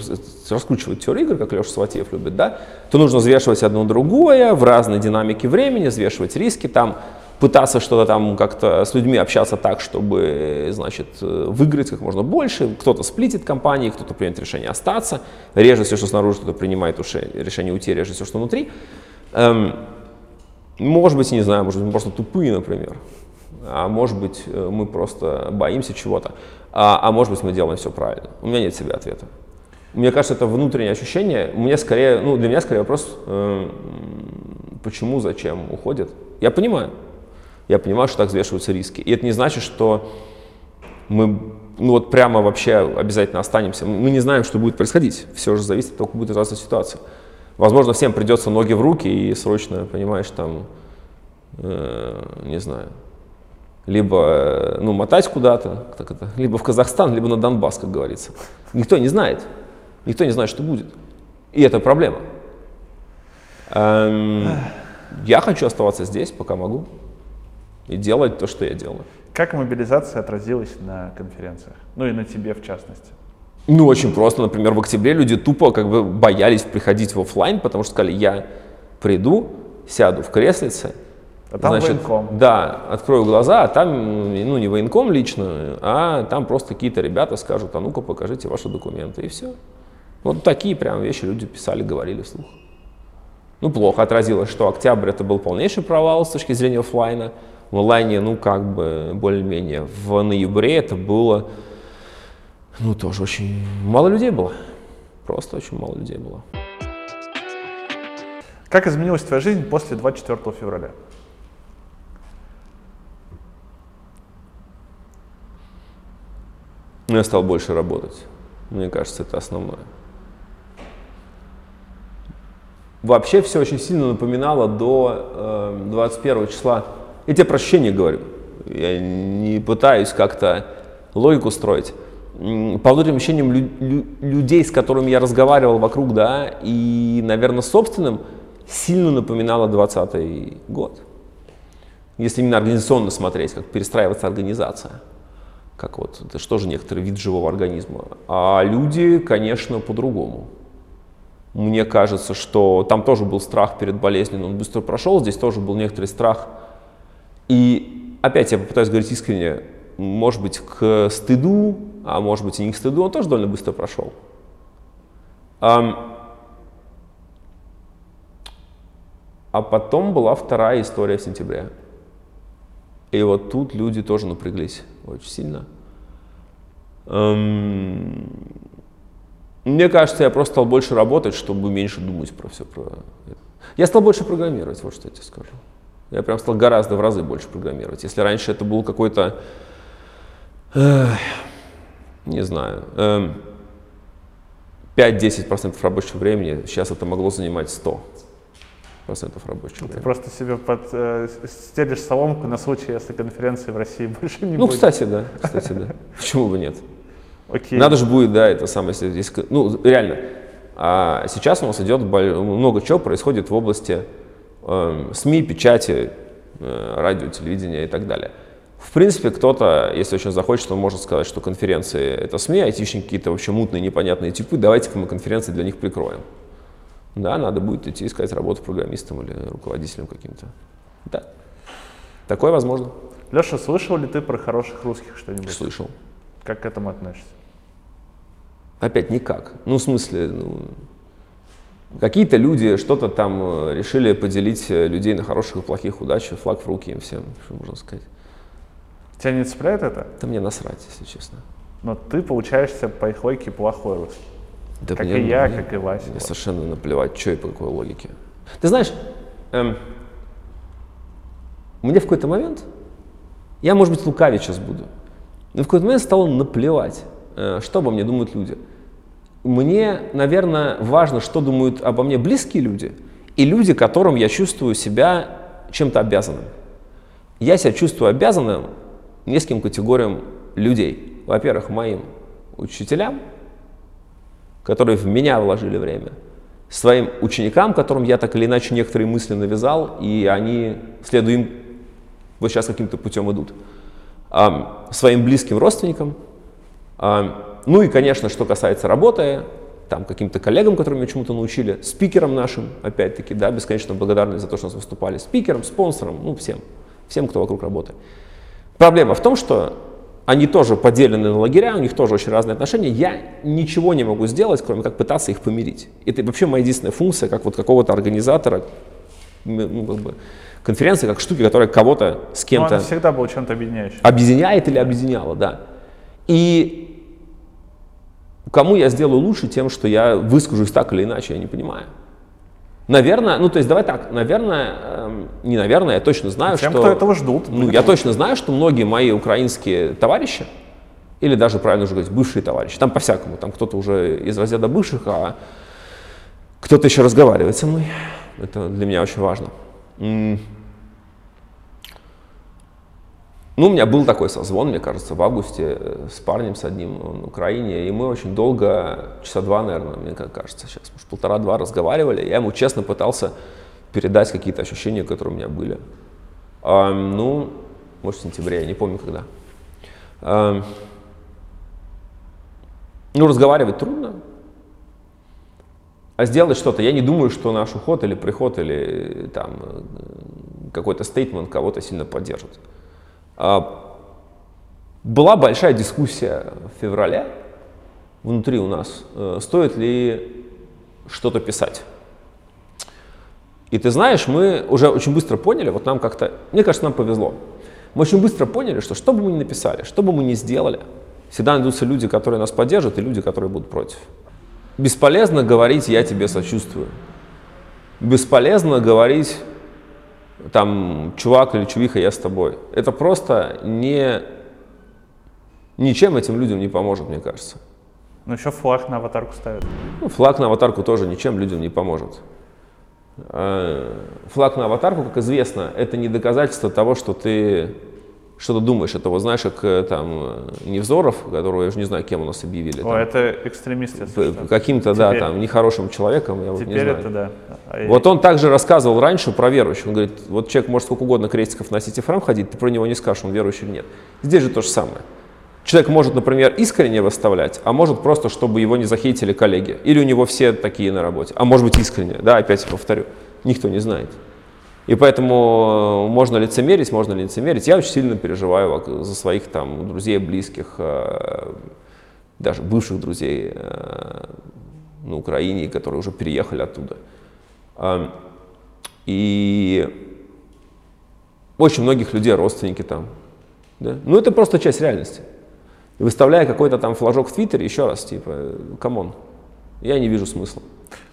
раскручивать теорию игр, как Леша Сватеев любит, да, то нужно взвешивать одно другое в разной динамике времени, взвешивать риски, там, пытаться что-то там как-то с людьми общаться так, чтобы, значит, выиграть как можно больше. Кто-то сплитит компании, кто-то примет решение остаться, реже все, что снаружи, кто-то принимает решение уйти, реже все, что внутри. Эм, может быть, не знаю, может быть, просто тупые, например а может быть э, мы просто боимся чего-то, а, а может быть мы делаем все правильно. У меня нет себе ответа. Мне кажется, это внутреннее ощущение. Мне скорее, ну, для меня скорее вопрос, э, почему, зачем уходят. Я понимаю. Я понимаю, что так взвешиваются риски. И это не значит, что мы ну, вот прямо вообще обязательно останемся. Мы не знаем, что будет происходить. Все же зависит как будет развиваться ситуация. Возможно, всем придется ноги в руки и срочно, понимаешь, там, э, не знаю, либо э, ну, мотать куда-то, либо в Казахстан, либо на Донбасс, как говорится. Никто не знает. Никто не знает, что будет. И это проблема. Эм, я хочу оставаться здесь, пока могу, и делать то, что я делаю. Как мобилизация отразилась на конференциях? Ну и на тебе в частности. Ну, очень просто. Например, в октябре люди тупо как бы боялись приходить в офлайн, потому что сказали, я приду, сяду в креслице, а там значит, военком. Да, открою глаза, а там, ну, не военком лично, а там просто какие-то ребята скажут, а ну-ка покажите ваши документы, и все. Вот такие прям вещи люди писали, говорили вслух. Ну, плохо отразилось, что октябрь это был полнейший провал с точки зрения офлайна. В онлайне, ну, как бы, более-менее. В ноябре это было, ну, тоже очень мало людей было. Просто очень мало людей было. Как изменилась твоя жизнь после 24 февраля? Я стал больше работать. Мне кажется, это основное. Вообще все очень сильно напоминало до э, 21 числа. Я тебе прощения говорю. Я не пытаюсь как-то логику строить. По внутренним ощущениям лю- лю- людей, с которыми я разговаривал вокруг, да, и, наверное, собственным, сильно напоминало 20 год. Если именно организационно смотреть, как перестраивается организация. Как вот, это же некоторый вид живого организма. А люди, конечно, по-другому. Мне кажется, что там тоже был страх перед болезнью, но он быстро прошел, здесь тоже был некоторый страх. И опять я попытаюсь говорить искренне, может быть, к стыду, а может быть и не к стыду, он тоже довольно быстро прошел. А потом была вторая история в сентябре. И вот тут люди тоже напряглись очень сильно. Эм, мне кажется, я просто стал больше работать, чтобы меньше думать про все про. Я стал больше программировать, вот что я тебе скажу. Я прям стал гораздо в разы больше программировать. Если раньше это был какой-то, не знаю, э, 5-10% рабочего времени, сейчас это могло занимать 100 процентов рабочего времени. Ты просто себе под, э, стелишь соломку на случай, если конференции в России больше не ну, будет. кстати, да, кстати, да. Почему бы нет? Окей. Надо же будет, да, это самое, если, если- ну, реально. А сейчас у нас идет много чего происходит в области эм, СМИ, печати, э, радио, телевидения и так далее. В принципе, кто-то, если очень захочет, он может сказать, что конференции — это СМИ, айтишники какие-то вообще мутные, непонятные типы, давайте-ка мы конференции для них прикроем. Да, надо будет идти искать работу программистом или руководителем каким-то. Да. Такое возможно. Леша, слышал ли ты про хороших русских что-нибудь? Слышал. Как к этому относишься? Опять никак. Ну, в смысле, ну, какие-то люди что-то там э, решили поделить э, людей на хороших и плохих, удачи, флаг в руки им всем, что можно сказать. Тебя не цепляет это? Да мне насрать, если честно. Но ты получаешься по их логике плохой русский. Да Как мне- и я, мне- как и Вася. Мне совершенно наплевать, что и по какой логике. Ты знаешь, эм, мне в какой-то момент, я, может быть, лукавить сейчас буду, но в какой-то момент стало наплевать, э, что обо мне думают люди. Мне, наверное, важно, что думают обо мне близкие люди и люди, которым я чувствую себя чем-то обязанным. Я себя чувствую обязанным нескольким категориям людей. Во-первых, моим учителям, которые в меня вложили время, своим ученикам, которым я так или иначе некоторые мысли навязал, и они, следуя им, вот сейчас каким-то путем идут, Ам, своим близким родственникам, Ам, ну и, конечно, что касается работы, там, каким-то коллегам, которые меня чему-то научили, спикерам нашим, опять-таки, да, бесконечно благодарны за то, что нас выступали, спикерам, спонсорам, ну, всем, всем, кто вокруг работает. Проблема в том, что они тоже поделены на лагеря, у них тоже очень разные отношения. Я ничего не могу сделать, кроме как пытаться их помирить. Это вообще моя единственная функция, как вот какого-то организатора ну, как бы, конференции, как штуки, которая кого-то с Но кем-то она всегда была чем-то объединяющим. объединяет или объединяла, да. И кому я сделаю лучше тем, что я выскажусь так или иначе, я не понимаю. Наверное, ну то есть давай так, наверное, эм, не наверное, я точно знаю, Тем, что... кто этого ждут. Ну, я точно знаю, что многие мои украинские товарищи, или даже, правильно уже говорить, бывшие товарищи, там по-всякому, там кто-то уже из разряда бывших, а кто-то еще разговаривает со мной. Это для меня очень важно. М. Ну, у меня был такой созвон, мне кажется, в августе э, с парнем с одним он в Украине, и мы очень долго, часа два, наверное, мне кажется, сейчас, может, полтора-два разговаривали. Я ему честно пытался передать какие-то ощущения, которые у меня были. А, ну, может в сентябре, я не помню когда. Эм, ну, разговаривать трудно, а сделать что-то, я не думаю, что наш уход или приход или там какой-то стейтмент кого-то сильно поддержит. А, была большая дискуссия в феврале внутри у нас, э, стоит ли что-то писать. И ты знаешь, мы уже очень быстро поняли, вот нам как-то, мне кажется, нам повезло. Мы очень быстро поняли, что что бы мы ни написали, что бы мы ни сделали, всегда найдутся люди, которые нас поддержат, и люди, которые будут против. Бесполезно говорить «я тебе сочувствую». Бесполезно говорить там чувак или чувиха, я с тобой. Это просто не, ничем этим людям не поможет, мне кажется. Ну еще флаг на аватарку ставят. Ну, флаг на аватарку тоже ничем людям не поможет. А, флаг на аватарку, как известно, это не доказательство того, что ты что ты думаешь? Это вот знаешь, как э, там Невзоров, которого я уже не знаю, кем у нас объявили. О, там, это экстремист, Каким-то, да, там, нехорошим человеком, я вот не знаю. это да. А вот он также рассказывал раньше про верующих. Он говорит, вот человек может сколько угодно крестиков носить и в храм ходить, ты про него не скажешь, он верующий или нет. Здесь же то же самое. Человек может, например, искренне выставлять, а может просто, чтобы его не захейтили коллеги. Или у него все такие на работе. А может быть искренне, да, опять повторю. Никто не знает. И поэтому можно лицемерить, можно ли лицемерить. Я очень сильно переживаю за своих там друзей, близких, э, даже бывших друзей э, на Украине, которые уже переехали оттуда. И очень многих людей родственники там. Да? Ну, это просто часть реальности. И выставляя какой-то там флажок в Твиттере, еще раз, типа, come on, я не вижу смысла.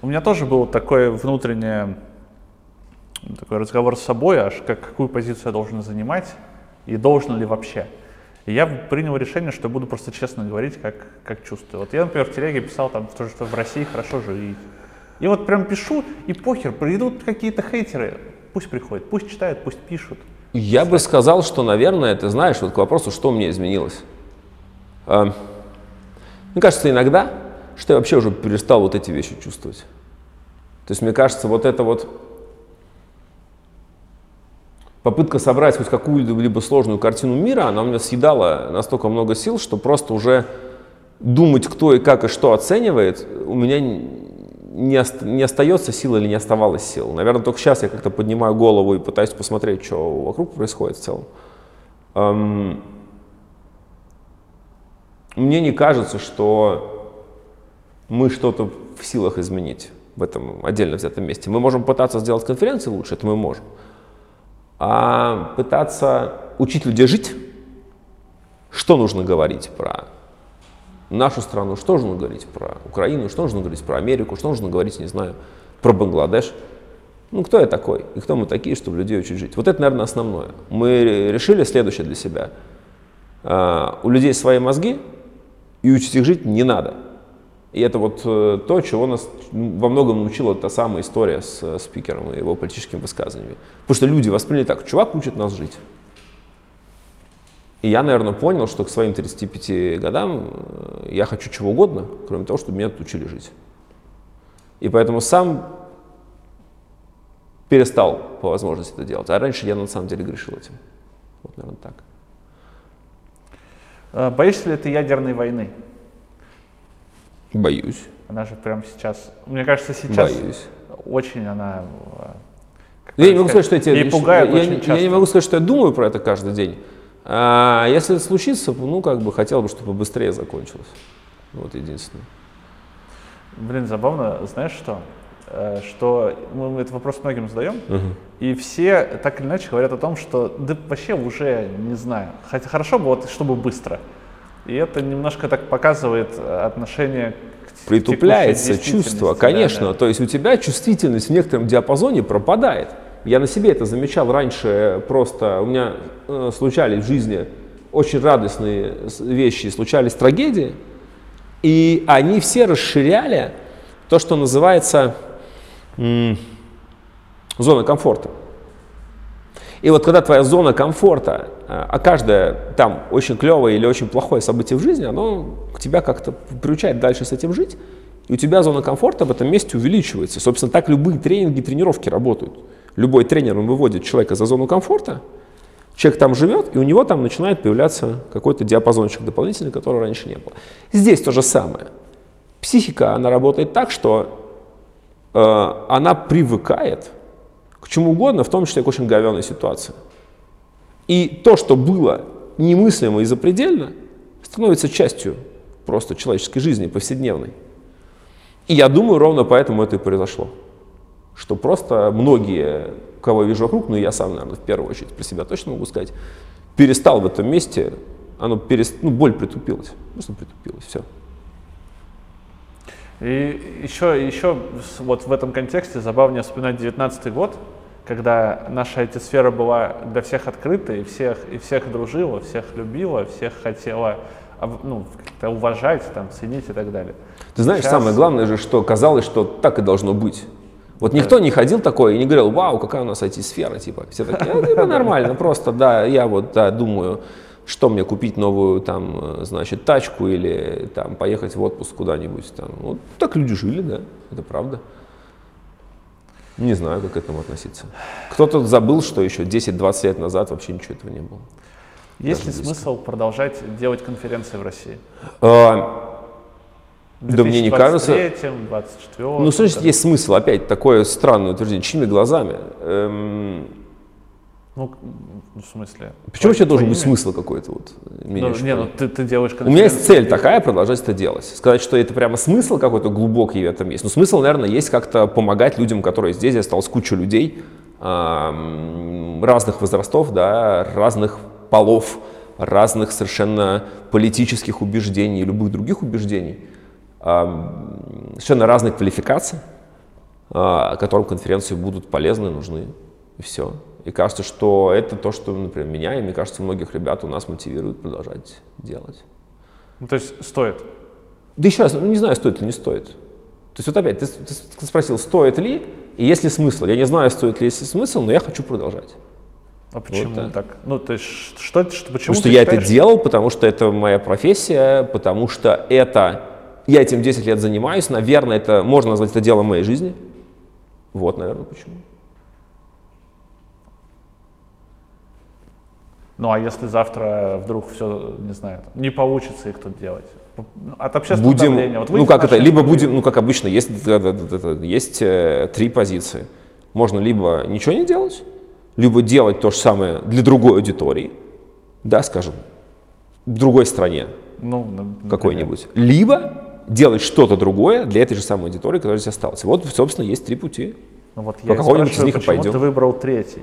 У меня тоже было такое внутреннее такой разговор с собой, аж как, какую позицию я должен занимать и должен ли вообще. И я принял решение, что буду просто честно говорить, как, как чувствую. Вот я, например, в телеге писал там, что в России хорошо жить. И вот прям пишу, и похер, придут какие-то хейтеры, пусть приходят, пусть читают, пусть пишут. Я Кстати. бы сказал, что, наверное, ты знаешь, вот к вопросу, что мне изменилось. А, мне кажется, иногда, что я вообще уже перестал вот эти вещи чувствовать. То есть, мне кажется, вот это вот попытка собрать хоть какую-либо сложную картину мира, она у меня съедала настолько много сил, что просто уже думать, кто и как и что оценивает, у меня не, ост не остается сил или не оставалось сил. Наверное, только сейчас я как-то поднимаю голову и пытаюсь посмотреть, что вокруг происходит в целом. Эм, мне не кажется, что мы что-то в силах изменить в этом отдельно взятом месте. Мы можем пытаться сделать конференции лучше, это мы можем а пытаться учить людей жить, что нужно говорить про нашу страну, что нужно говорить про Украину, что нужно говорить про Америку, что нужно говорить, не знаю, про Бангладеш. Ну, кто я такой и кто мы такие, чтобы людей учить жить? Вот это, наверное, основное. Мы решили следующее для себя. А, у людей свои мозги, и учить их жить не надо. И это вот э, то, чего нас во многом научила та самая история с э, спикером и его политическими высказываниями. Потому что люди восприняли так, чувак учит нас жить. И я, наверное, понял, что к своим 35 годам э, я хочу чего угодно, кроме того, чтобы меня учили жить. И поэтому сам перестал по возможности это делать. А раньше я на самом деле грешил этим. Вот, наверное, так. Боишься ли ты ядерной войны? Боюсь. Она же прямо сейчас, мне кажется, сейчас Боюсь. очень она... Я не могу сказать, что я, тебя, пугает я, очень я, я не могу сказать, что я думаю про это каждый день. А если это случится, ну, как бы хотел бы, чтобы быстрее закончилось. Вот единственное. Блин, забавно, знаешь что? Э, что мы этот вопрос многим задаем, uh-huh. и все так или иначе говорят о том, что да вообще уже не знаю. Хотя хорошо бы вот, чтобы быстро. И это немножко так показывает э, отношение к Притупляется чувство, конечно. Да, да. То есть у тебя чувствительность в некотором диапазоне пропадает. Я на себе это замечал раньше просто. У меня э, случались в жизни очень радостные вещи, случались трагедии, и они все расширяли то, что называется м- зона комфорта. И вот когда твоя зона комфорта, а каждое там очень клевое или очень плохое событие в жизни, оно тебя как-то приучает дальше с этим жить, и у тебя зона комфорта в этом месте увеличивается. Собственно, так любые тренинги, тренировки работают. Любой тренер, он выводит человека за зону комфорта, Человек там живет, и у него там начинает появляться какой-то диапазончик дополнительный, которого раньше не было. Здесь то же самое. Психика, она работает так, что э, она привыкает к чему угодно, в том числе к очень говенной ситуации. И то, что было немыслимо и запредельно, становится частью просто человеческой жизни, повседневной. И я думаю, ровно поэтому это и произошло. Что просто многие, кого я вижу вокруг, ну я сам, наверное, в первую очередь про себя точно могу сказать, перестал в этом месте, оно перест... ну, боль притупилась. Просто притупилась, все. И еще, еще вот в этом контексте забавнее вспоминать 19 год, когда наша IT-сфера была для всех открыта, и всех, и всех дружила, всех любила, всех хотела ну, уважать, там, ценить и так далее. Ты знаешь, Сейчас... самое главное же, что казалось, что так и должно быть. Вот никто не ходил такой и не говорил, вау, какая у нас IT-сфера, типа, все такие, «А, типа, нормально, просто, да, я вот, да, думаю, что мне купить новую, там, значит, тачку или, там, поехать в отпуск куда-нибудь, там, вот так люди жили, да, это правда. Не знаю, как к этому относиться. Кто-то забыл, что еще 10-20 лет назад вообще ничего этого не было. Есть ли смысл продолжать делать конференции в России? А, да мне не кажется. 24 Ну, слушай, есть смысл. Опять такое странное утверждение. Чьими глазами? Эм, ну, в смысле? Почему вообще должен быть смысл какой-то? Вот, ну, не, ну ты, ты делаешь У меня есть цель такая, продолжать это делать. Сказать, что это прямо смысл какой-то глубокий в этом есть. Но смысл, наверное, есть как-то помогать людям, которые здесь. Я стал с кучей людей разных возрастов, да, разных полов, разных совершенно политических убеждений и любых других убеждений, совершенно разных квалификаций, а, которым конференции будут полезны, нужны, и все. И кажется, что это то, что, например, меня и, мне кажется, многих ребят у нас мотивирует продолжать делать. Ну, то есть стоит? Да еще раз, ну, не знаю, стоит или не стоит. То есть вот опять, ты, ты спросил, стоит ли, и есть ли смысл. Я не знаю, стоит ли есть ли смысл, но я хочу продолжать. А почему вот так? Ну, то есть, что, что почему Потому что я считаешь? это делал, потому что это моя профессия, потому что это... Я этим 10 лет занимаюсь, наверное, это можно назвать это делом моей жизни. Вот, наверное, почему. Ну а если завтра вдруг все, не знаю, не получится их тут делать? От общественного будем, давления. Вот ну как это, либо будем, ну как обычно, есть, есть э, три позиции. Можно либо ничего не делать, либо делать то же самое для другой аудитории, да, скажем, в другой стране ну, какой-нибудь, либо делать что-то другое для этой же самой аудитории, которая здесь осталась. Вот, собственно, есть три пути. Ну, вот По какому-нибудь из них и пойдем. ты выбрал третий?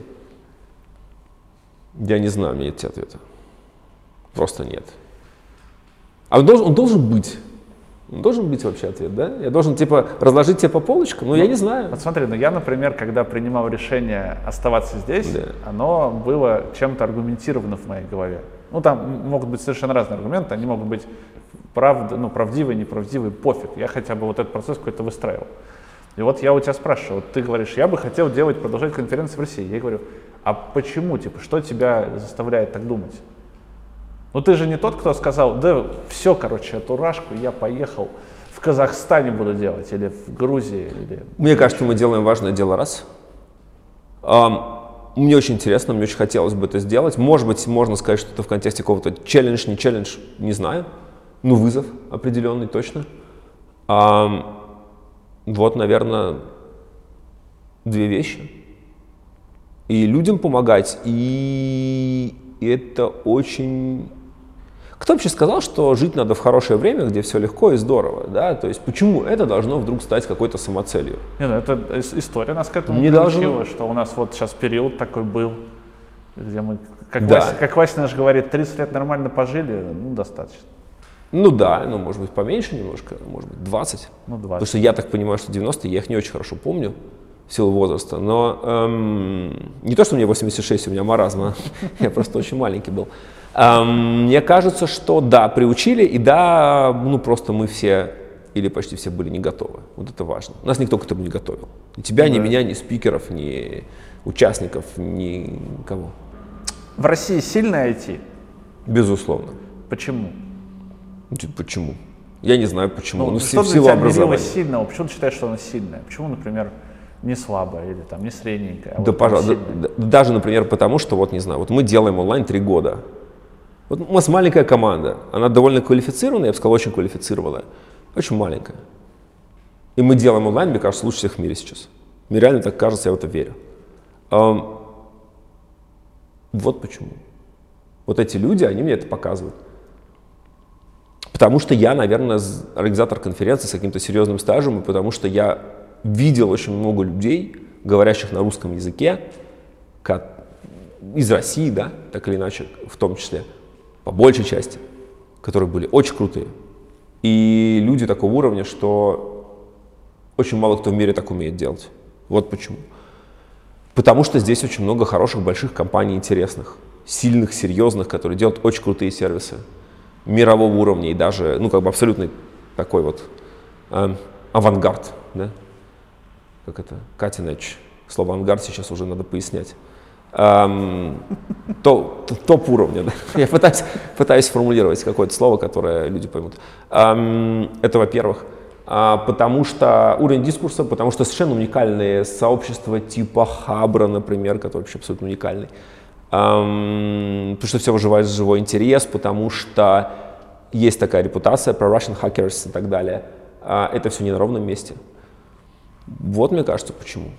Я не знаю, у меня нет ответа. Просто нет. А он должен, он должен быть. Он должен быть вообще ответ, да? Я должен, типа, разложить тебе по полочкам? Ну, ну я не знаю. Вот смотри, ну я, например, когда принимал решение оставаться здесь, да. оно было чем-то аргументировано в моей голове. Ну, там могут быть совершенно разные аргументы, они могут быть правда, ну, правдивые, неправдивые, пофиг. Я хотя бы вот этот процесс какой-то выстраивал. И вот я у тебя спрашиваю, вот ты говоришь, я бы хотел делать, продолжать конференции в России. Я говорю, а почему, типа, что тебя заставляет так думать? Ну ты же не тот, кто сказал, да все, короче, эту рашку я поехал в Казахстане буду делать или в Грузии. Или... Мне кажется, мы делаем важное дело раз. Um, мне очень интересно, мне очень хотелось бы это сделать. Может быть, можно сказать, что это в контексте какого-то челлендж, не челлендж, не знаю. Ну, вызов определенный точно. Um, вот, наверное, две вещи и людям помогать. И это очень... Кто вообще сказал, что жить надо в хорошее время, где все легко и здорово, да? То есть почему это должно вдруг стать какой-то самоцелью? Не, ну это история нас к этому не должно... что у нас вот сейчас период такой был, где мы, как, да. Вася, как Вася наш говорит, 30 лет нормально пожили, ну, достаточно. Ну да, ну может быть поменьше немножко, может быть 20. Ну 20. Потому что я так понимаю, что 90-е, я их не очень хорошо помню в силу возраста. Но эм, не то, что мне 86, у меня маразма, я просто очень маленький был. Эм, мне кажется, что да, приучили, и да, ну просто мы все или почти все были не готовы. Вот это важно. Нас никто к этому не готовил. Ни тебя, ни меня, ни спикеров, ни участников, ни кого. В России сильное IT? Безусловно. Почему? Почему? Я не знаю почему. Ну, ну что в силу образования. сильного? Почему ты считаешь, что оно сильное? Почему, например, не слабая или там не средненькая. А да, вот пожалуйста. Да, да, даже, например, потому что, вот не знаю, вот мы делаем онлайн три года. Вот у нас маленькая команда, она довольно квалифицированная, я бы сказал, очень квалифицированная, очень маленькая. И мы делаем онлайн, мне кажется, лучше всех в мире сейчас. Мне реально так кажется, я в это верю. Um, вот почему. Вот эти люди, они мне это показывают. Потому что я, наверное, организатор конференции с каким-то серьезным стажем, и потому что я видел очень много людей, говорящих на русском языке, как из России, да, так или иначе, в том числе, по большей части, которые были очень крутые. И люди такого уровня, что очень мало кто в мире так умеет делать. Вот почему. Потому что здесь очень много хороших, больших компаний интересных, сильных, серьезных, которые делают очень крутые сервисы мирового уровня и даже, ну, как бы абсолютный такой вот э, авангард, да? Как это? Катинач. Слово авангард сейчас уже надо пояснять. Эм, то, топ уровня, да? Я пытаюсь, пытаюсь сформулировать какое-то слово, которое люди поймут. Эм, это во-первых. А, потому что уровень дискурса, потому что совершенно уникальные сообщества типа Хабра, например, который вообще абсолютно уникальный. Потому что все выживает живой интерес, потому что есть такая репутация про Russian hackers и так далее. А, это все не на ровном месте. Вот, мне кажется, почему.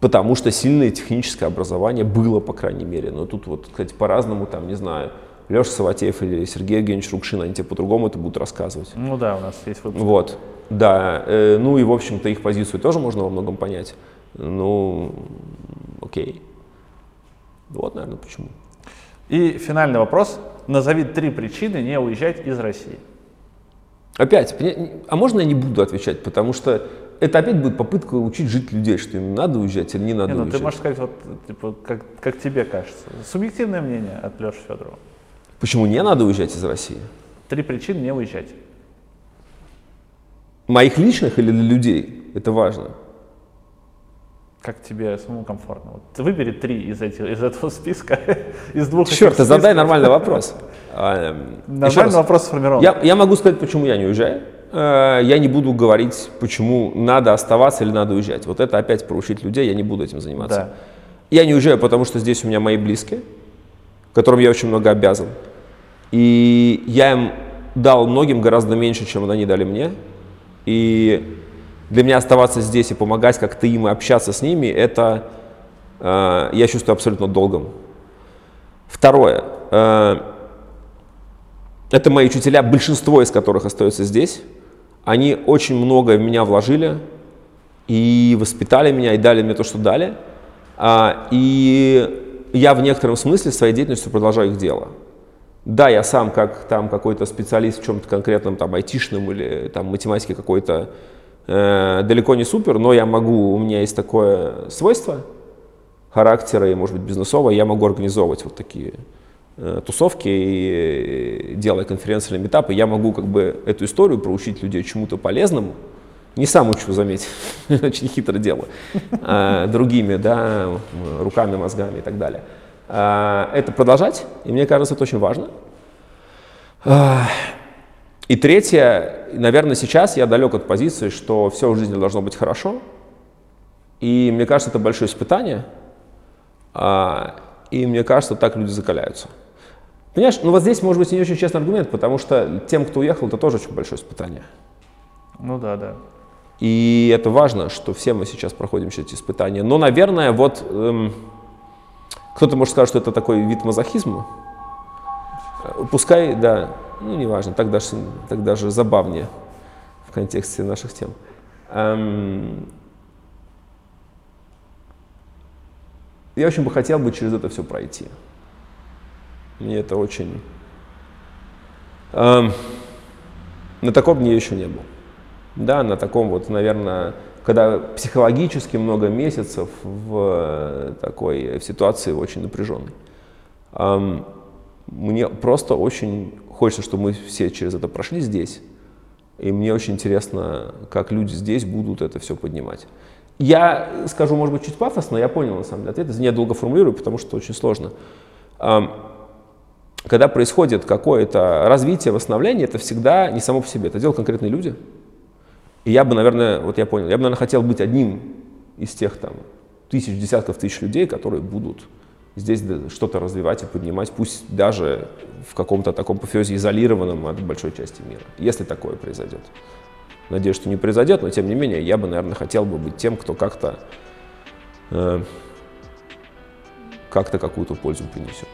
Потому что сильное техническое образование было, по крайней мере. Но тут вот, кстати, по-разному, там, не знаю, Леша Саватеев или Сергей Евгеньевич Рукшин, они тебе по-другому это будут рассказывать. Ну да, у нас есть выпуск. Вот, да. Э, ну и, в общем-то, их позицию тоже можно во многом понять. Ну, окей. Вот, наверное, почему. И финальный вопрос. Назови три причины не уезжать из России. Опять, а можно я не буду отвечать, потому что это опять будет попытка учить жить людей, что им надо уезжать или не надо не, ну, уезжать. Ты можешь сказать, вот, типа, как, как тебе кажется. Субъективное мнение от Леши Федорова. Почему не надо уезжать из России? Три причины не уезжать. Моих личных или для людей? Это важно. Как тебе самому комфортно? Вот выбери три из, этих, из этого списка, из двух Черт, ты задай нормальный вопрос. А, эм, нормальный вопрос сформирован. Я, я могу сказать, почему я не уезжаю. Э, я не буду говорить, почему надо оставаться или надо уезжать. Вот это опять проучить людей, я не буду этим заниматься. Да. Я не уезжаю, потому что здесь у меня мои близкие, которым я очень много обязан. И я им дал многим гораздо меньше, чем они дали мне. И для меня оставаться здесь и помогать как-то им и общаться с ними, это э, я чувствую абсолютно долгом. Второе. Э, это мои учителя, большинство из которых остаются здесь. Они очень многое в меня вложили и воспитали меня, и дали мне то, что дали. А, и я в некотором смысле своей деятельностью продолжаю их дело. Да, я сам как там какой-то специалист в чем-то конкретном, там, айтишном или там математике какой-то, э, далеко не супер, но я могу, у меня есть такое свойство характера и, может быть, бизнесовое, я могу организовывать вот такие э, тусовки и делая конференции или метапы, я могу как бы эту историю проучить людей чему-то полезному, не сам учу, заметь, очень хитро делаю, а, другими, да, руками, мозгами и так далее. А, это продолжать, и мне кажется, это очень важно. И третье, наверное, сейчас я далек от позиции, что все в жизни должно быть хорошо. И мне кажется, это большое испытание. А, и мне кажется, так люди закаляются. Понимаешь, ну вот здесь может быть не очень честный аргумент, потому что тем, кто уехал, это тоже очень большое испытание. Ну да, да. И это важно, что все мы сейчас проходим через эти испытания. Но, наверное, вот эм, кто-то может сказать, что это такой вид мазохизма. Пускай, да, ну неважно, так даже, так даже забавнее в контексте наших тем. Эм, я очень бы хотел бы через это все пройти. Мне это очень... Эм, на таком дне еще не был. Да, на таком вот, наверное, когда психологически много месяцев в э, такой ситуации очень напряженной. Мне просто очень хочется, чтобы мы все через это прошли здесь. И мне очень интересно, как люди здесь будут это все поднимать. Я скажу, может быть, чуть пафосно, я понял на самом деле ответ. Я долго формулирую, потому что очень сложно. Когда происходит какое-то развитие, восстановление, это всегда не само по себе. Это делают конкретные люди. И я бы, наверное, вот я понял, я бы, наверное, хотел быть одним из тех там тысяч, десятков тысяч людей, которые будут здесь что-то развивать и поднимать, пусть даже в каком-то таком пофезе изолированном от большой части мира, если такое произойдет. Надеюсь, что не произойдет, но тем не менее я бы, наверное, хотел бы быть тем, кто как-то э, как-то какую-то пользу принесет.